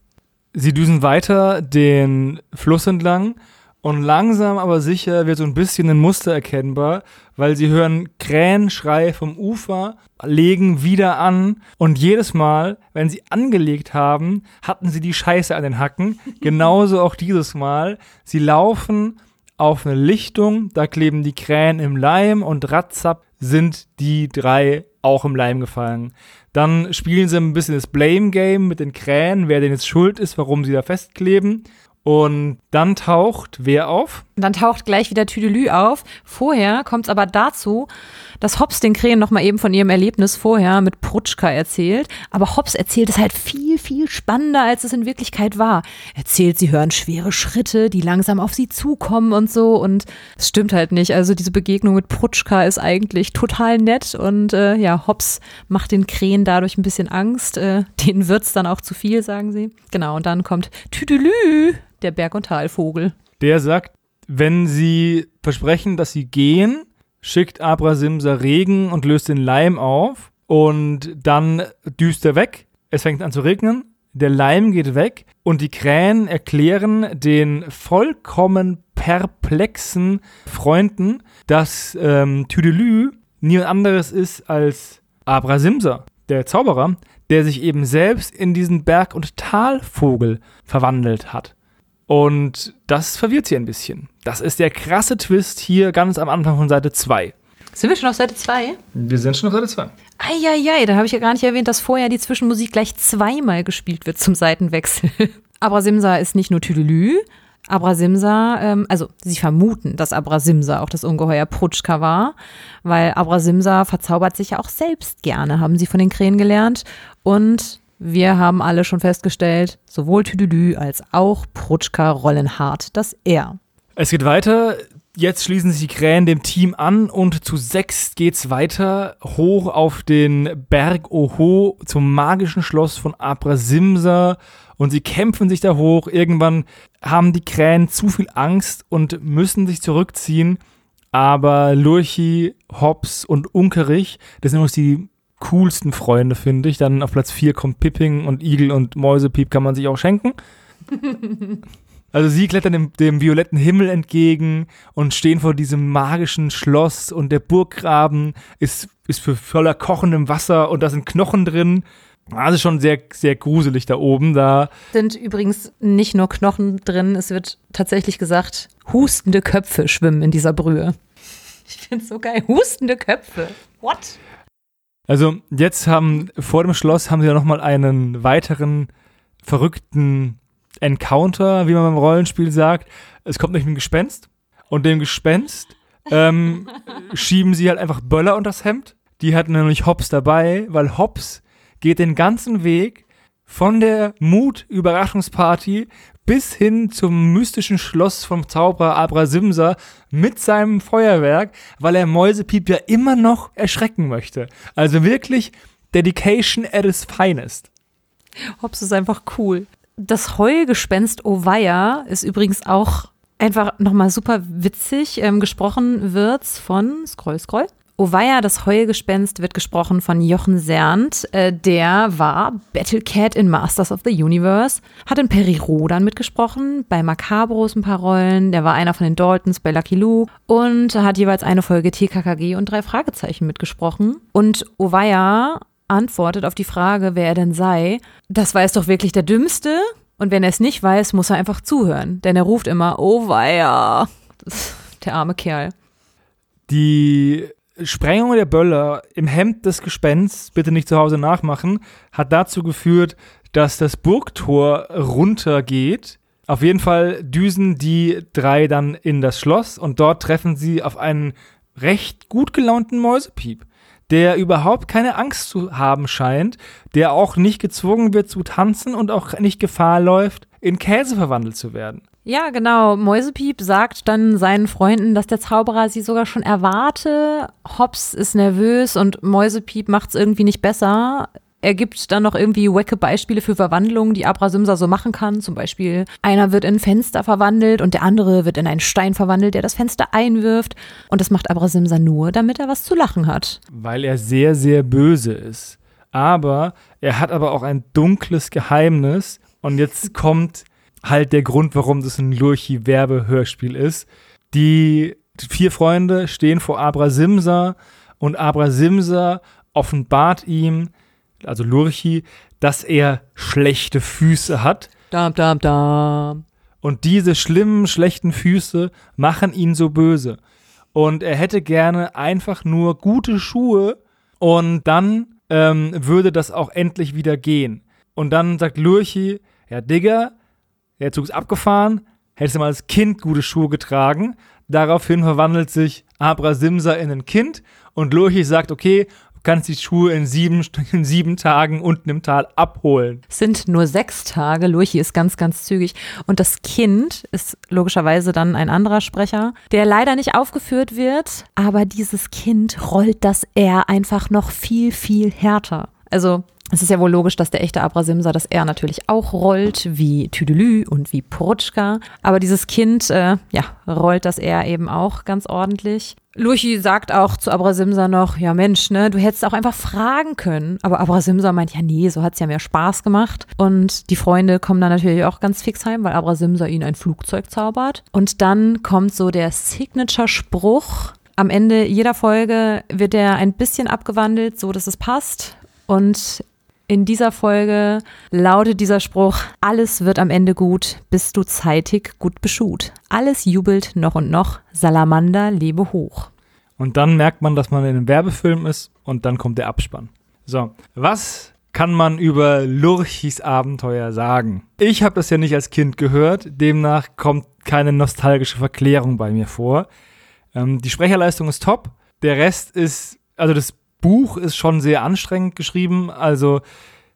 Sie düsen weiter den Fluss entlang und langsam aber sicher wird so ein bisschen ein Muster erkennbar, weil sie hören Krähenschrei vom Ufer, legen wieder an und jedes Mal, wenn sie angelegt haben, hatten sie die Scheiße an den Hacken. Genauso auch dieses Mal. Sie laufen auf eine Lichtung, da kleben die Krähen im Leim und ratzap sind die drei auch im Leim gefallen. Dann spielen sie ein bisschen das Blame Game mit den Krähen, wer denn jetzt schuld ist, warum sie da festkleben. Und dann taucht wer auf? Und dann taucht gleich wieder Tüdelü auf. Vorher kommt es aber dazu, dass Hobbs den Krähen noch mal eben von ihrem Erlebnis vorher mit Prutschka erzählt. Aber Hobbs erzählt es halt viel, viel spannender, als es in Wirklichkeit war. Erzählt, sie hören schwere Schritte, die langsam auf sie zukommen und so. Und es stimmt halt nicht. Also diese Begegnung mit Prutschka ist eigentlich total nett. Und äh, ja, Hobbs macht den Krähen dadurch ein bisschen Angst. Äh, denen wird's dann auch zu viel, sagen sie. Genau, und dann kommt Tüdelü, der Berg- und Talvogel. Der sagt, wenn sie versprechen, dass sie gehen, schickt Abrasimsa Regen und löst den Leim auf und dann düst er weg. Es fängt an zu regnen, der Leim geht weg und die Krähen erklären den vollkommen perplexen Freunden, dass ähm, Tüdelü niemand anderes ist als Abrasimsa, der Zauberer, der sich eben selbst in diesen Berg- und Talvogel verwandelt hat. Und das verwirrt sie ein bisschen. Das ist der krasse Twist hier ganz am Anfang von Seite 2. Sind wir schon auf Seite 2? Wir sind schon auf Seite 2. Eieiei, da habe ich ja gar nicht erwähnt, dass vorher die Zwischenmusik gleich zweimal gespielt wird zum Seitenwechsel. Abrasimsa ist nicht nur Tüdelü. Abrasimsa, ähm, also sie vermuten, dass Abrasimsa auch das Ungeheuer Prutschka war, weil Abrasimsa verzaubert sich ja auch selbst gerne, haben sie von den Krähen gelernt. Und wir haben alle schon festgestellt, sowohl Tüdelü als auch Prutschka rollen hart das R. Es geht weiter. Jetzt schließen sich die Krähen dem Team an und zu sechs geht's weiter hoch auf den Berg Oho zum magischen Schloss von Abrasimsa und sie kämpfen sich da hoch. Irgendwann haben die Krähen zu viel Angst und müssen sich zurückziehen. Aber Lurchi, Hobbs und Unkerich, das sind übrigens die coolsten Freunde, finde ich. Dann auf Platz 4 kommt Pipping und Igel und Mäusepiep kann man sich auch schenken. Also sie klettern dem, dem violetten Himmel entgegen und stehen vor diesem magischen Schloss und der Burggraben ist, ist für voller kochendem Wasser und da sind Knochen drin. Also schon sehr, sehr gruselig da oben. Da Sind übrigens nicht nur Knochen drin, es wird tatsächlich gesagt, hustende Köpfe schwimmen in dieser Brühe. Ich finde es so geil. Hustende Köpfe. What? Also jetzt haben vor dem Schloss haben sie ja nochmal einen weiteren verrückten Encounter, wie man beim Rollenspiel sagt. Es kommt nämlich ein Gespenst und dem Gespenst ähm, schieben sie halt einfach Böller unters Hemd. Die hatten nämlich Hobbs dabei, weil Hobbs geht den ganzen Weg von der Mut-Überraschungsparty bis hin zum mystischen Schloss vom Zauberer Abrasimsa mit seinem Feuerwerk, weil er Mäusepiep ja immer noch erschrecken möchte. Also wirklich Dedication at its finest. Hobbs ist einfach cool. Das Heulgespenst Ovaya ist übrigens auch einfach nochmal super witzig. Ähm, gesprochen wird's von Scroll, Scroll. Ovaya, das Heulgespenst, wird gesprochen von Jochen Sernt. Äh, der war Battlecat in Masters of the Universe, hat in Peri Rodan mitgesprochen, bei Macabros ein paar Rollen, der war einer von den Daltons bei Lucky Lou und hat jeweils eine Folge TKKG und drei Fragezeichen mitgesprochen. Und Ovaya antwortet auf die Frage, wer er denn sei. Das weiß doch wirklich der Dümmste. Und wenn er es nicht weiß, muss er einfach zuhören. Denn er ruft immer, oh weia. Der arme Kerl. Die Sprengung der Böller im Hemd des Gespensts, bitte nicht zu Hause nachmachen, hat dazu geführt, dass das Burgtor runtergeht. Auf jeden Fall düsen die drei dann in das Schloss und dort treffen sie auf einen recht gut gelaunten Mäusepiep, der überhaupt keine Angst zu haben scheint, der auch nicht gezwungen wird zu tanzen und auch nicht Gefahr läuft, in Käse verwandelt zu werden. Ja, genau. Mäusepiep sagt dann seinen Freunden, dass der Zauberer sie sogar schon erwarte. Hobbs ist nervös und Mäusepiep macht es irgendwie nicht besser. Er gibt dann noch irgendwie wacke Beispiele für Verwandlungen, die Abrasimsa so machen kann. Zum Beispiel, einer wird in ein Fenster verwandelt und der andere wird in einen Stein verwandelt, der das Fenster einwirft. Und das macht Abrasimsa nur, damit er was zu lachen hat. weil er sehr, sehr böse ist. Aber er hat aber auch ein dunkles Geheimnis. Und jetzt kommt halt der Grund, warum das ein Lurchi-Werbehörspiel ist. Die vier Freunde stehen vor Abrasimsa und Abrasimsa offenbart ihm, also Lurchi, dass er schlechte Füße hat. Dam, dam, dam. Und diese schlimmen, schlechten Füße machen ihn so böse. Und er hätte gerne einfach nur gute Schuhe und dann ähm, würde das auch endlich wieder gehen. Und dann sagt Lurchi, ja Digga, der Zug ist abgefahren, hättest du mal als Kind gute Schuhe getragen. Daraufhin verwandelt sich Abrasimsa in ein Kind und Lurchi sagt, okay, kannst die Schuhe in sieben, in sieben Tagen unten im Tal abholen. Es sind nur sechs Tage. Lurchi ist ganz, ganz zügig. Und das Kind ist logischerweise dann ein anderer Sprecher, der leider nicht aufgeführt wird. Aber dieses Kind rollt das R einfach noch viel, viel härter. Also es ist ja wohl logisch, dass der echte Abrasimsa das R natürlich auch rollt, wie Tüdelü und wie Porutschka. Aber dieses Kind, äh, ja, rollt das R eben auch ganz ordentlich. Luchi sagt auch zu Abrasimsa noch, ja Mensch, ne, du hättest auch einfach fragen können. Aber Abrasimsa meint, ja nee, so hat's ja mehr Spaß gemacht. Und die Freunde kommen dann natürlich auch ganz fix heim, weil Abrasimsa ihnen ein Flugzeug zaubert. Und dann kommt so der Signature-Spruch. Am Ende jeder Folge wird der ein bisschen abgewandelt, so dass es passt. Und in dieser Folge lautet dieser Spruch, alles wird am Ende gut, bist du zeitig gut beschut. Alles jubelt noch und noch, Salamander lebe hoch. Und dann merkt man, dass man in einem Werbefilm ist und dann kommt der Abspann. So, was kann man über Lurchis Abenteuer sagen? Ich habe das ja nicht als Kind gehört, demnach kommt keine nostalgische Verklärung bei mir vor. Ähm, die Sprecherleistung ist top, der Rest ist, also das Buch ist schon sehr anstrengend geschrieben. Also,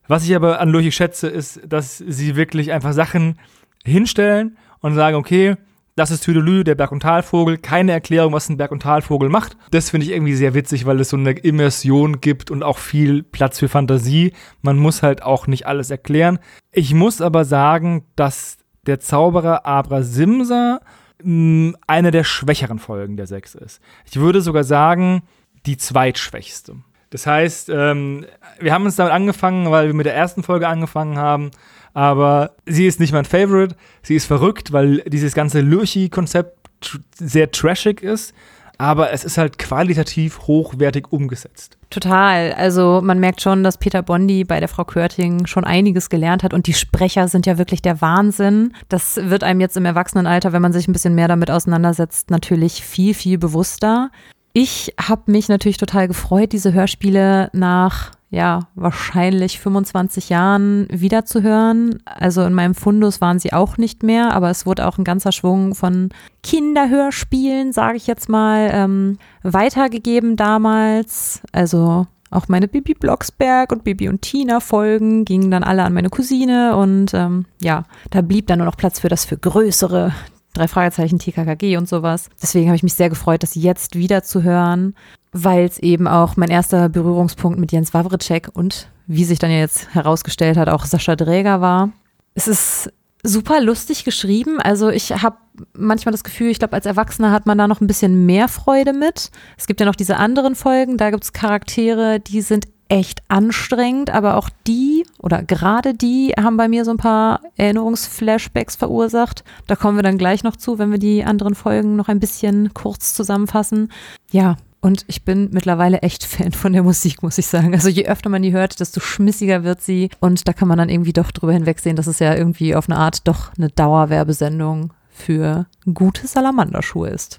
was ich aber an Lurchi schätze, ist, dass sie wirklich einfach Sachen hinstellen und sagen, okay, das ist Tüdelü, der Berg- und Talvogel. Keine Erklärung, was ein Berg- und Talvogel macht. Das finde ich irgendwie sehr witzig, weil es so eine Immersion gibt und auch viel Platz für Fantasie. Man muss halt auch nicht alles erklären. Ich muss aber sagen, dass der Zauberer Abra Simsa mh, eine der schwächeren Folgen der sechs ist. Ich würde sogar sagen, die zweitschwächste. Das heißt, ähm, wir haben uns damit angefangen, weil wir mit der ersten Folge angefangen haben, aber sie ist nicht mein Favorite. Sie ist verrückt, weil dieses ganze Lurchi-Konzept tr sehr trashig ist, aber es ist halt qualitativ hochwertig umgesetzt. Total. Also man merkt schon, dass Peter Bondi bei der Frau Körting schon einiges gelernt hat und die Sprecher sind ja wirklich der Wahnsinn. Das wird einem jetzt im Erwachsenenalter, wenn man sich ein bisschen mehr damit auseinandersetzt, natürlich viel, viel bewusster. Ich habe mich natürlich total gefreut, diese Hörspiele nach ja, wahrscheinlich 25 Jahren wiederzuhören. Also in meinem Fundus waren sie auch nicht mehr, aber es wurde auch ein ganzer Schwung von Kinderhörspielen, sage ich jetzt mal, ähm, weitergegeben damals. Also auch meine Bibi Blocksberg und Bibi und Tina Folgen gingen dann alle an meine Cousine und ähm, ja, da blieb dann nur noch Platz für das für größere drei Fragezeichen, TKKG und sowas. Deswegen habe ich mich sehr gefreut, das jetzt wieder zu hören, weil es eben auch mein erster Berührungspunkt mit Jens Wawritschek und wie sich dann jetzt herausgestellt hat, auch Sascha Dräger war. Es ist super lustig geschrieben. Also ich habe manchmal das Gefühl, ich glaube, als Erwachsener hat man da noch ein bisschen mehr Freude mit. Es gibt ja noch diese anderen Folgen, da gibt es Charaktere, die sind echt anstrengend, aber auch die oder gerade die haben bei mir so ein paar Erinnerungsflashbacks verursacht. Da kommen wir dann gleich noch zu, wenn wir die anderen Folgen noch ein bisschen kurz zusammenfassen. Ja, und ich bin mittlerweile echt Fan von der Musik, muss ich sagen. Also je öfter man die hört, desto schmissiger wird sie. Und da kann man dann irgendwie doch drüber hinwegsehen, dass es ja irgendwie auf eine Art doch eine Dauerwerbesendung für gute Salamanderschuhe ist.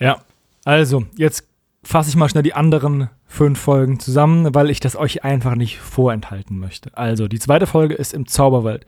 Ja, also jetzt fasse ich mal schnell die anderen fünf Folgen zusammen, weil ich das euch einfach nicht vorenthalten möchte. Also, die zweite Folge ist im Zauberwald.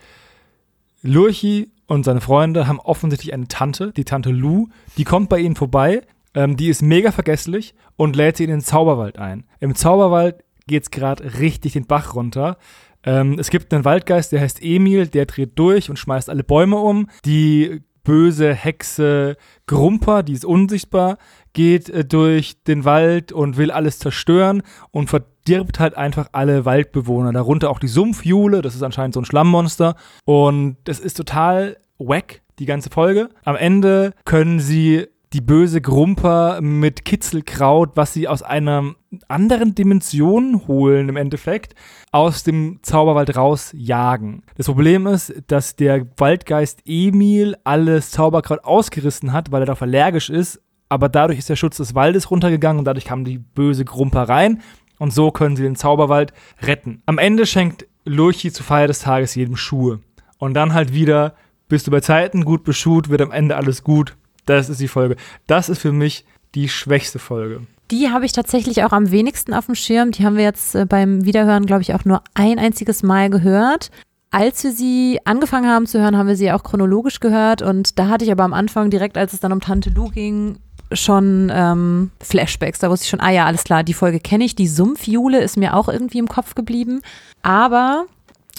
Lurchi und seine Freunde haben offensichtlich eine Tante, die Tante Lu, die kommt bei ihnen vorbei, ähm, die ist mega vergesslich und lädt sie in den Zauberwald ein. Im Zauberwald geht's gerade richtig den Bach runter. Ähm, es gibt einen Waldgeist, der heißt Emil, der dreht durch und schmeißt alle Bäume um. Die böse Hexe Grumper, die ist unsichtbar, geht äh, durch den Wald und will alles zerstören und verdirbt halt einfach alle Waldbewohner, darunter auch die Sumpfjule, das ist anscheinend so ein Schlammmonster und das ist total wack, die ganze Folge. Am Ende können sie die böse Grumper mit Kitzelkraut, was sie aus einer anderen Dimension holen im Endeffekt, aus dem Zauberwald rausjagen. Das Problem ist, dass der Waldgeist Emil alles Zauberkraut ausgerissen hat, weil er darauf allergisch ist, aber dadurch ist der Schutz des Waldes runtergegangen und dadurch kam die böse Grumper rein und so können sie den Zauberwald retten. Am Ende schenkt Lurchi zur Feier des Tages jedem Schuhe. Und dann halt wieder, bist du bei Zeiten gut beschut, wird am Ende alles gut, das ist die Folge. Das ist für mich die schwächste Folge. Die habe ich tatsächlich auch am wenigsten auf dem Schirm. Die haben wir jetzt äh, beim Wiederhören, glaube ich, auch nur ein einziges Mal gehört. als wir sie angefangen haben zu hören, haben wir sie auch chronologisch gehört und da hatte ich aber am Anfang direkt, als es dann um Tante Lu ging, schon ähm, Flashbacks. Da wusste ich schon, ah ja, alles klar, die Folge kenne ich. Die Sumpfjule ist mir auch irgendwie im Kopf geblieben. Aber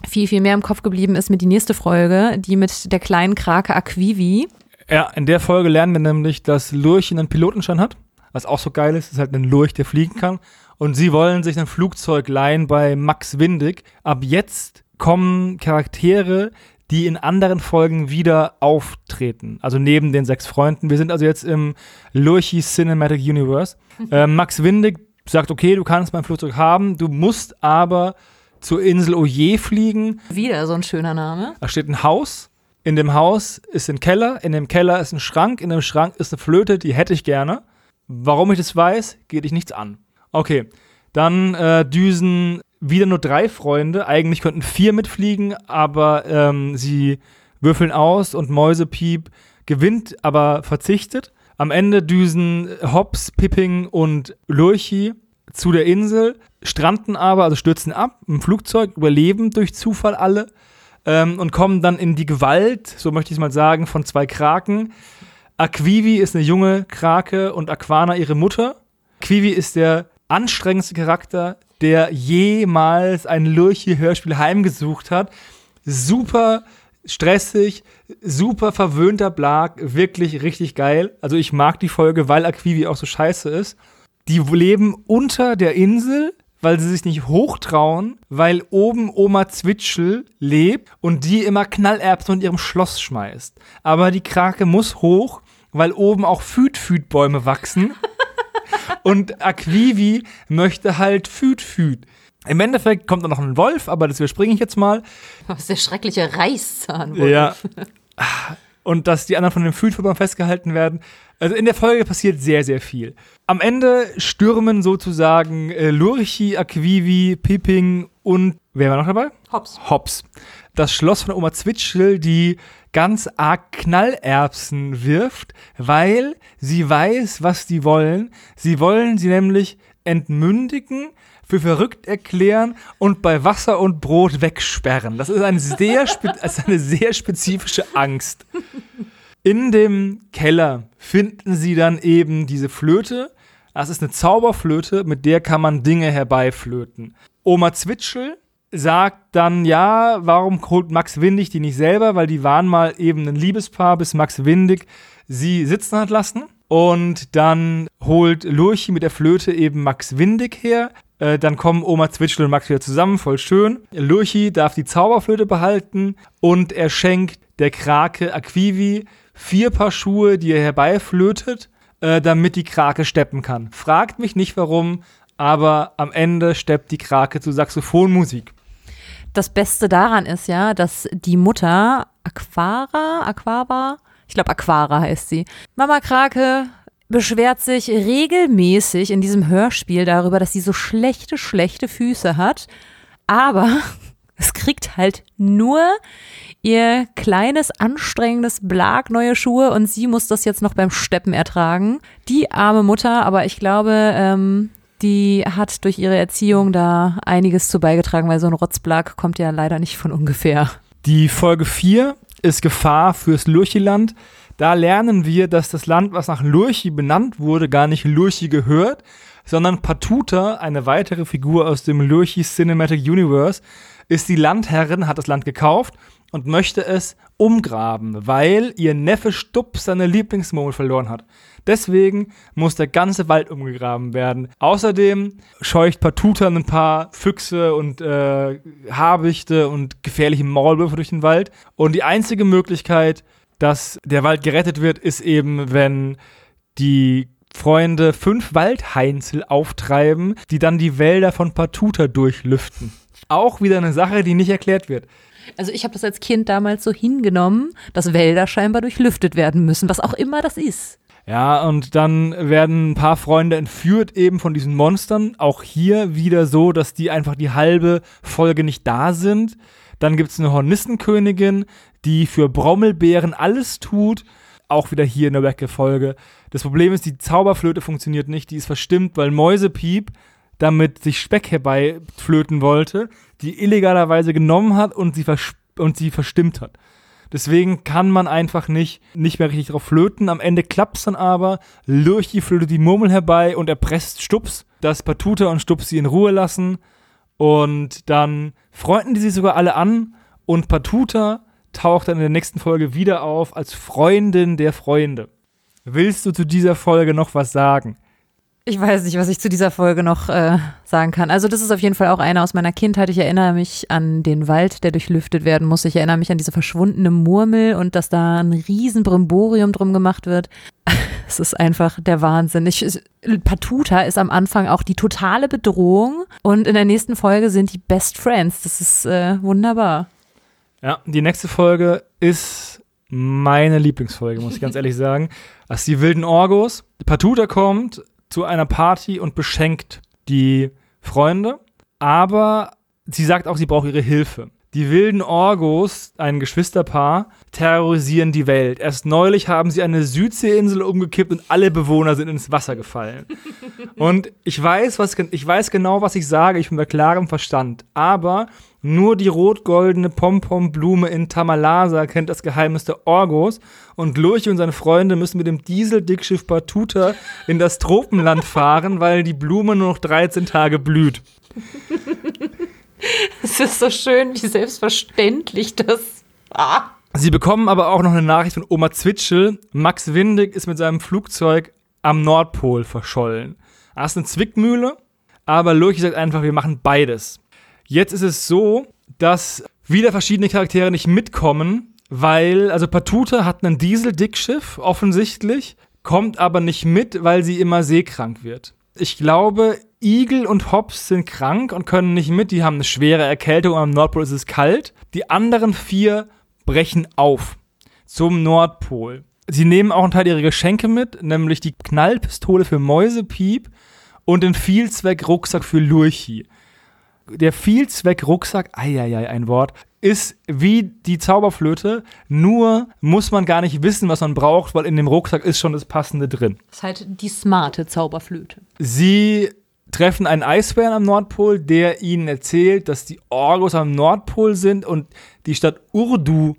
viel, viel mehr im Kopf geblieben ist mir die nächste Folge, die mit der kleinen Krake Aquivi. Ja, in der Folge lernen wir nämlich, dass Lurch einen Pilotenschein hat. Was auch so geil ist, ist halt ein Lurch, der fliegen kann. Und sie wollen sich ein Flugzeug leihen bei Max Windig. Ab jetzt kommen Charaktere, die in anderen Folgen wieder auftreten. Also neben den sechs Freunden. Wir sind also jetzt im Lurchi Cinematic Universe. Äh, Max Windig sagt, okay, du kannst mein Flugzeug haben, du musst aber zur Insel Oje fliegen. Wieder so ein schöner Name. Da steht ein Haus. In dem Haus ist ein Keller. In dem Keller ist ein Schrank. In dem Schrank ist eine Flöte, die hätte ich gerne. Warum ich das weiß, geht dich nichts an. Okay, dann äh, düsen wieder nur drei Freunde. Eigentlich könnten vier mitfliegen, aber ähm, sie würfeln aus und Mäusepiep gewinnt, aber verzichtet. Am Ende düsen Hobbs, Pipping und Lurchi zu der Insel, stranden aber, also stürzen ab im Flugzeug, überleben durch Zufall alle ähm, und kommen dann in die Gewalt, so möchte ich es mal sagen, von zwei Kraken. Aquivi ist eine junge Krake und Aquana ihre Mutter. Aquivi ist der anstrengendste Charakter, der jemals ein Lurchi-Hörspiel heimgesucht hat. Super stressig, super verwöhnter Blag, wirklich richtig geil. Also ich mag die Folge, weil Aquivi auch so scheiße ist. Die leben unter der Insel, weil sie sich nicht hochtrauen, weil oben Oma Zwitschel lebt und die immer Knallerbsen in ihrem Schloss schmeißt. Aber die Krake muss hoch, weil oben auch Füt-Füt-Bäume wachsen. und Aquivi möchte halt Füt-Füt. Im Endeffekt kommt dann noch ein Wolf, aber das überspringe ich jetzt mal. Das ist der schreckliche Reißzahnwolf. Ja. Und dass die anderen von dem Fühlverband festgehalten werden. Also in der Folge passiert sehr, sehr viel. Am Ende stürmen sozusagen äh, Lurchi, Aquivi, Pipping und wer war noch dabei? Hops. Hops. Das Schloss von Oma Zwitschel, die ganz arg Knallerbsen wirft, weil sie weiß, was die wollen. Sie wollen sie nämlich entmündigen, für verrückt erklären und bei Wasser und Brot wegsperren. Das ist eine sehr, spe ist eine sehr spezifische Angst. In dem Keller finden sie dann eben diese Flöte. Das ist eine Zauberflöte, mit der kann man Dinge herbeiflöten. Oma Zwitschel sagt dann, ja, warum holt Max Windig die nicht selber? Weil die waren mal eben ein Liebespaar, bis Max Windig sie sitzen hat lassen. Und dann holt Lurchi mit der Flöte eben Max Windig her. Äh, dann kommen Oma Zwitschel und Max wieder zusammen, voll schön. Lurchi darf die Zauberflöte behalten und er schenkt der Krake Aquivi vier Paar Schuhe, die er herbeiflötet, äh, damit die Krake steppen kann. Fragt mich nicht warum, aber am Ende steppt die Krake zu Saxophonmusik. Das Beste daran ist ja, dass die Mutter Aquara, Aquara, ich glaube Aquara heißt sie. Mama Krake beschwert sich regelmäßig in diesem Hörspiel darüber, dass sie so schlechte, schlechte Füße hat. Aber es kriegt halt nur ihr kleines, anstrengendes Blag neue Schuhe und sie muss das jetzt noch beim Steppen ertragen. Die arme Mutter, aber ich glaube, ähm, die hat durch ihre Erziehung da einiges zu beigetragen, weil so ein Rotzblag kommt ja leider nicht von ungefähr. Die Folge 4 ist Gefahr fürs Lurchiland. Da lernen wir, dass das Land, was nach Lurchi benannt wurde, gar nicht Lurchi gehört, sondern Patuta, eine weitere Figur aus dem Lurchi Cinematic Universe, ist die Landherrin, hat das Land gekauft und möchte es umgraben, weil ihr Neffe Stupp seine Lieblingsmurmel verloren hat. Deswegen muss der ganze Wald umgegraben werden. Außerdem scheucht Patuta ein paar Füchse und äh, Habichte und gefährliche Maulwürfe durch den Wald. Und die einzige Möglichkeit, dass der Wald gerettet wird, ist eben, wenn die Freunde fünf Waldheinzel auftreiben, die dann die Wälder von Patuta durchlüften. Auch wieder eine Sache, die nicht erklärt wird. Also ich habe das als Kind damals so hingenommen, dass Wälder scheinbar durchlüftet werden müssen, was auch immer das ist. Ja, und dann werden ein paar Freunde entführt eben von diesen Monstern. Auch hier wieder so, dass die einfach die halbe Folge nicht da sind. Dann gibt es eine Hornissenkönigin, die für Brommelbeeren alles tut. Auch wieder hier in der Wecke-Folge. Das Problem ist, die Zauberflöte funktioniert nicht. Die ist verstimmt, weil Mäusepiep damit sich Speck herbeiflöten wollte, die illegalerweise genommen hat und sie und sie verstimmt hat. Deswegen kann man einfach nicht, nicht mehr richtig drauf flöten. Am Ende klappt es dann aber. Lurchi flötet die Murmel herbei und erpresst Stups, dass Patuta und Stups sie in Ruhe lassen. Und dann freunden die sich sogar alle an und Patuta taucht dann in der nächsten Folge wieder auf als Freundin der Freunde. Willst du zu dieser Folge noch was sagen? Ich weiß nicht, was ich zu dieser Folge noch äh, sagen kann. Also das ist auf jeden Fall auch eine aus meiner Kindheit. Ich erinnere mich an den Wald, der durchlüftet werden muss. Ich erinnere mich an diese verschwundene Murmel und dass da ein riesen Brimborium drum gemacht wird. Es ist einfach der Wahnsinn. Ich, Patuta ist am Anfang auch die totale Bedrohung und in der nächsten Folge sind die Best Friends. Das ist äh, wunderbar. Ja, die nächste Folge ist meine Lieblingsfolge, muss ich ganz ehrlich sagen. Das ist die wilden Orgos. Patuta kommt zu einer Party und beschenkt die Freunde, aber sie sagt auch, sie braucht ihre Hilfe. Die wilden Orgos, ein Geschwisterpaar, terrorisieren die Welt. Erst neulich haben sie eine Südseeinsel umgekippt und alle Bewohner sind ins Wasser gefallen. und ich weiß, was, ich weiß genau, was ich sage, ich bin bei klarem Verstand. Aber nur die rot-goldene Pompomblume in Tamalasa kennt das Geheimnis der Orgos und Lurch und seine Freunde müssen mit dem Diesel-Dickschiff Batuta in das Tropenland fahren, weil die Blume nur noch 13 Tage blüht. Es ist so schön, wie selbstverständlich das. Ah. Sie bekommen aber auch noch eine Nachricht von Oma Zwitschel. Max Windig ist mit seinem Flugzeug am Nordpol verschollen. Ist eine Zwickmühle, aber Lurchi sagt einfach, wir machen beides. Jetzt ist es so, dass wieder verschiedene Charaktere nicht mitkommen, weil, also Patuta hat ein Diesel-Dickschiff offensichtlich, kommt aber nicht mit, weil sie immer seekrank wird. Ich glaube, Igel und Hobbs sind krank und können nicht mit. Die haben eine schwere Erkältung. Am Nordpol ist es kalt. Die anderen vier brechen auf zum Nordpol. Sie nehmen auch einen Teil ihrer Geschenke mit, nämlich die Knallpistole für Mäusepiep und den Vielzweck-Rucksack für Lurchi. Der Vielzweck-Rucksack, eieiei, ein Wort, ist wie die Zauberflöte, nur muss man gar nicht wissen, was man braucht, weil in dem Rucksack ist schon das Passende drin. Das ist halt die smarte Zauberflöte. Sie treffen einen Eisbären am Nordpol, der ihnen erzählt, dass die Orgos am Nordpol sind und die Stadt Urdu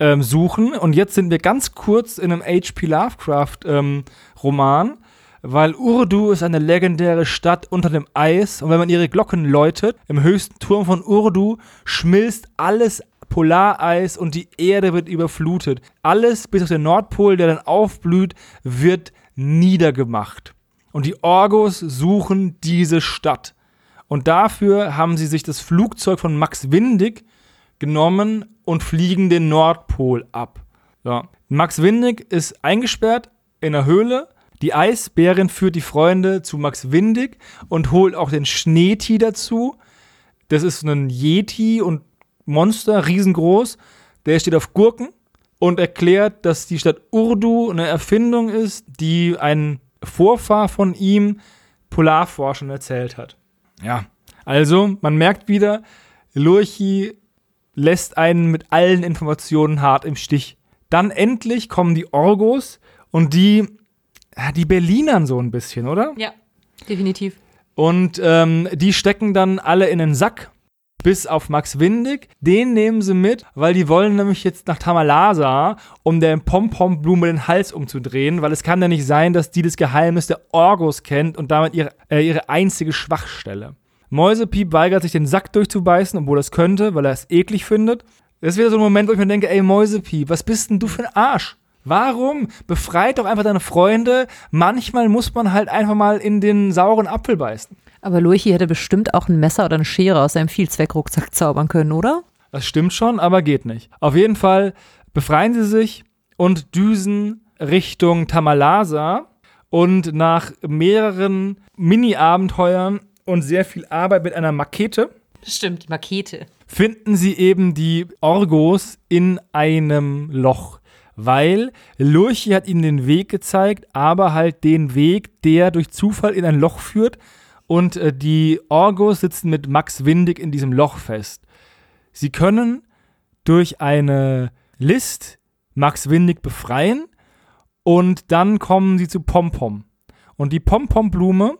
ähm, suchen. Und jetzt sind wir ganz kurz in einem H.P. Lovecraft-Roman. Ähm, weil Urdu ist eine legendäre Stadt unter dem Eis und wenn man ihre Glocken läutet, im höchsten Turm von Urdu schmilzt alles Polareis und die Erde wird überflutet. Alles bis auf den Nordpol, der dann aufblüht, wird niedergemacht. Und die Orgos suchen diese Stadt. Und dafür haben sie sich das Flugzeug von Max Windig genommen und fliegen den Nordpol ab. So. Max Windig ist eingesperrt in einer Höhle die Eisbärin führt die Freunde zu Max Windig und holt auch den Schneeti dazu. Das ist ein Yeti und Monster, riesengroß. Der steht auf Gurken und erklärt, dass die Stadt Urdu eine Erfindung ist, die ein Vorfahr von ihm Polarforschern erzählt hat. Ja, also man merkt wieder, Lurchi lässt einen mit allen Informationen hart im Stich. Dann endlich kommen die Orgos und die die Berlinern so ein bisschen, oder? Ja, definitiv. Und ähm, die stecken dann alle in den Sack, bis auf Max Windig. Den nehmen sie mit, weil die wollen nämlich jetzt nach Tamalasa, um der Pompomblume den Hals umzudrehen, weil es kann ja nicht sein, dass die das Geheimnis der Orgos kennt und damit ihre, äh, ihre einzige Schwachstelle. Mäusepiep weigert sich, den Sack durchzubeißen, obwohl er es könnte, weil er es eklig findet. Das ist wieder so ein Moment, wo ich mir denke, ey Mäusepiep, was bist denn du für ein Arsch? Warum? Befreit doch einfach deine Freunde. Manchmal muss man halt einfach mal in den sauren Apfel beißen. Aber Lurchi hätte bestimmt auch ein Messer oder eine Schere aus seinem Vielzweckrucksack zaubern können, oder? Das stimmt schon, aber geht nicht. Auf jeden Fall befreien sie sich und düsen Richtung Tamalasa. Und nach mehreren Mini-Abenteuern und sehr viel Arbeit mit einer Makete. Stimmt, die Makete. Finden sie eben die Orgos in einem Loch weil Lurchi hat ihnen den Weg gezeigt, aber halt den Weg, der durch Zufall in ein Loch führt und äh, die Orgos sitzen mit Max Windig in diesem Loch fest. Sie können durch eine List Max Windig befreien und dann kommen sie zu Pompom. Und die Pompomblume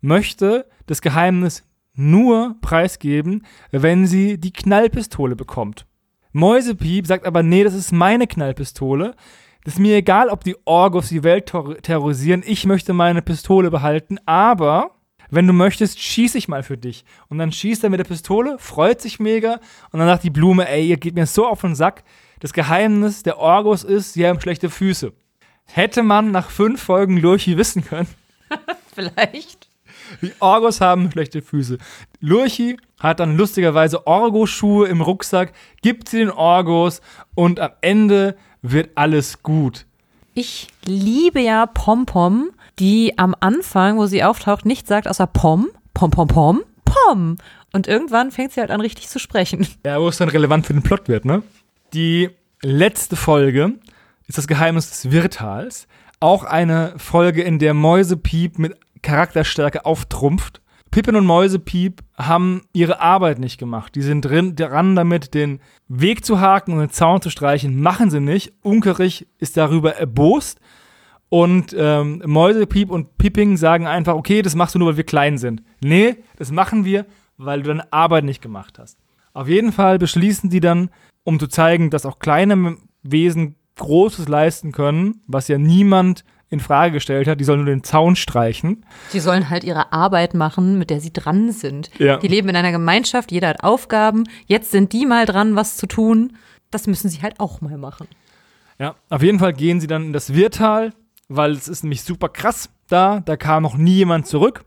möchte das Geheimnis nur preisgeben, wenn sie die Knallpistole bekommt. Mäusepiep sagt aber, nee, das ist meine Knallpistole. Das ist mir egal, ob die Orgos die Welt ter terrorisieren. Ich möchte meine Pistole behalten, aber wenn du möchtest, schieße ich mal für dich. Und dann schießt er mit der Pistole, freut sich mega und dann sagt die Blume, ey, ihr geht mir so auf den Sack. Das Geheimnis der Orgos ist, sie haben schlechte Füße. Hätte man nach fünf Folgen Lurchi wissen können. Vielleicht. Die Orgos haben schlechte Füße. Lurchi hat dann lustigerweise Orgoschuhe im Rucksack, gibt sie den Orgos und am Ende wird alles gut. Ich liebe ja Pompom, die am Anfang, wo sie auftaucht, nichts sagt außer Pom, Pom, Pom, Pom, Pom. Und irgendwann fängt sie halt an, richtig zu sprechen. Ja, wo es dann relevant für den Plot wird, ne? Die letzte Folge ist das Geheimnis des Wirtals. Auch eine Folge, in der Mäusepiep mit Charakterstärke auftrumpft. Pippin und Mäusepiep haben ihre Arbeit nicht gemacht. Die sind drin, dran damit, den Weg zu haken und den Zaun zu streichen. Machen sie nicht. Unkerich ist darüber erbost. Und ähm, Mäusepiep und Pipping sagen einfach, okay, das machst du nur, weil wir klein sind. Nee, das machen wir, weil du deine Arbeit nicht gemacht hast. Auf jeden Fall beschließen die dann, um zu zeigen, dass auch kleine Wesen Großes leisten können, was ja niemand in Frage gestellt hat, die sollen nur den Zaun streichen. Die sollen halt ihre Arbeit machen, mit der sie dran sind. Ja. Die leben in einer Gemeinschaft, jeder hat Aufgaben. Jetzt sind die mal dran, was zu tun. Das müssen sie halt auch mal machen. Ja, auf jeden Fall gehen sie dann in das Wirtal, weil es ist nämlich super krass da. Da kam noch nie jemand zurück.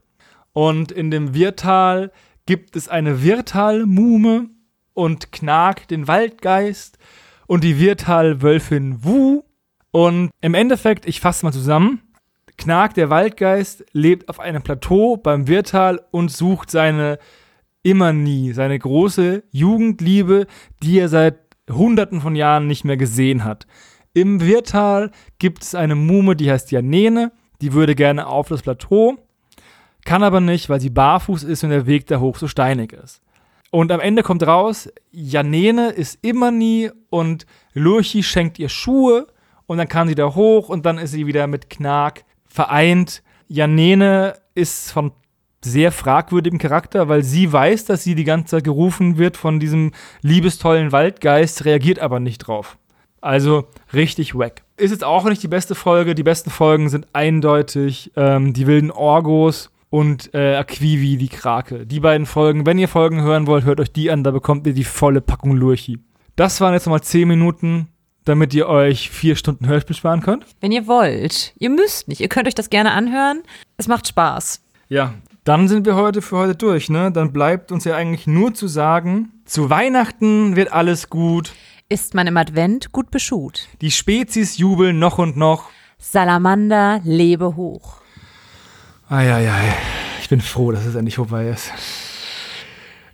Und in dem Wirtal gibt es eine Wirtal-Mume und Knag, den Waldgeist, und die Wirtal-Wölfin Wu. Und im Endeffekt, ich fasse mal zusammen, Knag, der Waldgeist, lebt auf einem Plateau beim Wirtal und sucht seine immer nie, seine große Jugendliebe, die er seit hunderten von Jahren nicht mehr gesehen hat. Im Wirtal gibt es eine Mume, die heißt Janene, die würde gerne auf das Plateau, kann aber nicht, weil sie barfuß ist und der Weg da hoch so steinig ist. Und am Ende kommt raus, Janene ist immer nie und Lurchi schenkt ihr Schuhe und dann kann sie da hoch und dann ist sie wieder mit Knark vereint. Janene ist von sehr fragwürdigem Charakter, weil sie weiß, dass sie die ganze Zeit gerufen wird von diesem liebestollen Waldgeist, reagiert aber nicht drauf. Also richtig wack. Ist jetzt auch nicht die beste Folge. Die besten Folgen sind eindeutig ähm, die wilden Orgos und äh, Aquivi, die Krake. Die beiden Folgen, wenn ihr Folgen hören wollt, hört euch die an, da bekommt ihr die volle Packung Lurchi. Das waren jetzt nochmal 10 Minuten, damit ihr euch vier Stunden Hörspiel sparen könnt. Wenn ihr wollt. Ihr müsst nicht. Ihr könnt euch das gerne anhören. Es macht Spaß. Ja, dann sind wir heute für heute durch, ne? Dann bleibt uns ja eigentlich nur zu sagen, zu Weihnachten wird alles gut. Ist man im Advent gut beschut. Die Spezies jubeln noch und noch. Salamander, lebe hoch. Eieiei. Ich bin froh, dass es endlich vorbei ist.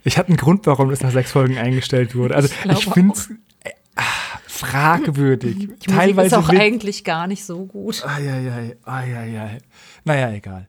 Ich hatte einen Grund, warum das nach sechs Folgen eingestellt wurde. Also Ich ich, finde es fragwürdig. Die Musik Teilweise ist auch eigentlich gar nicht so gut. Eieiei, eieiei. Naja, egal.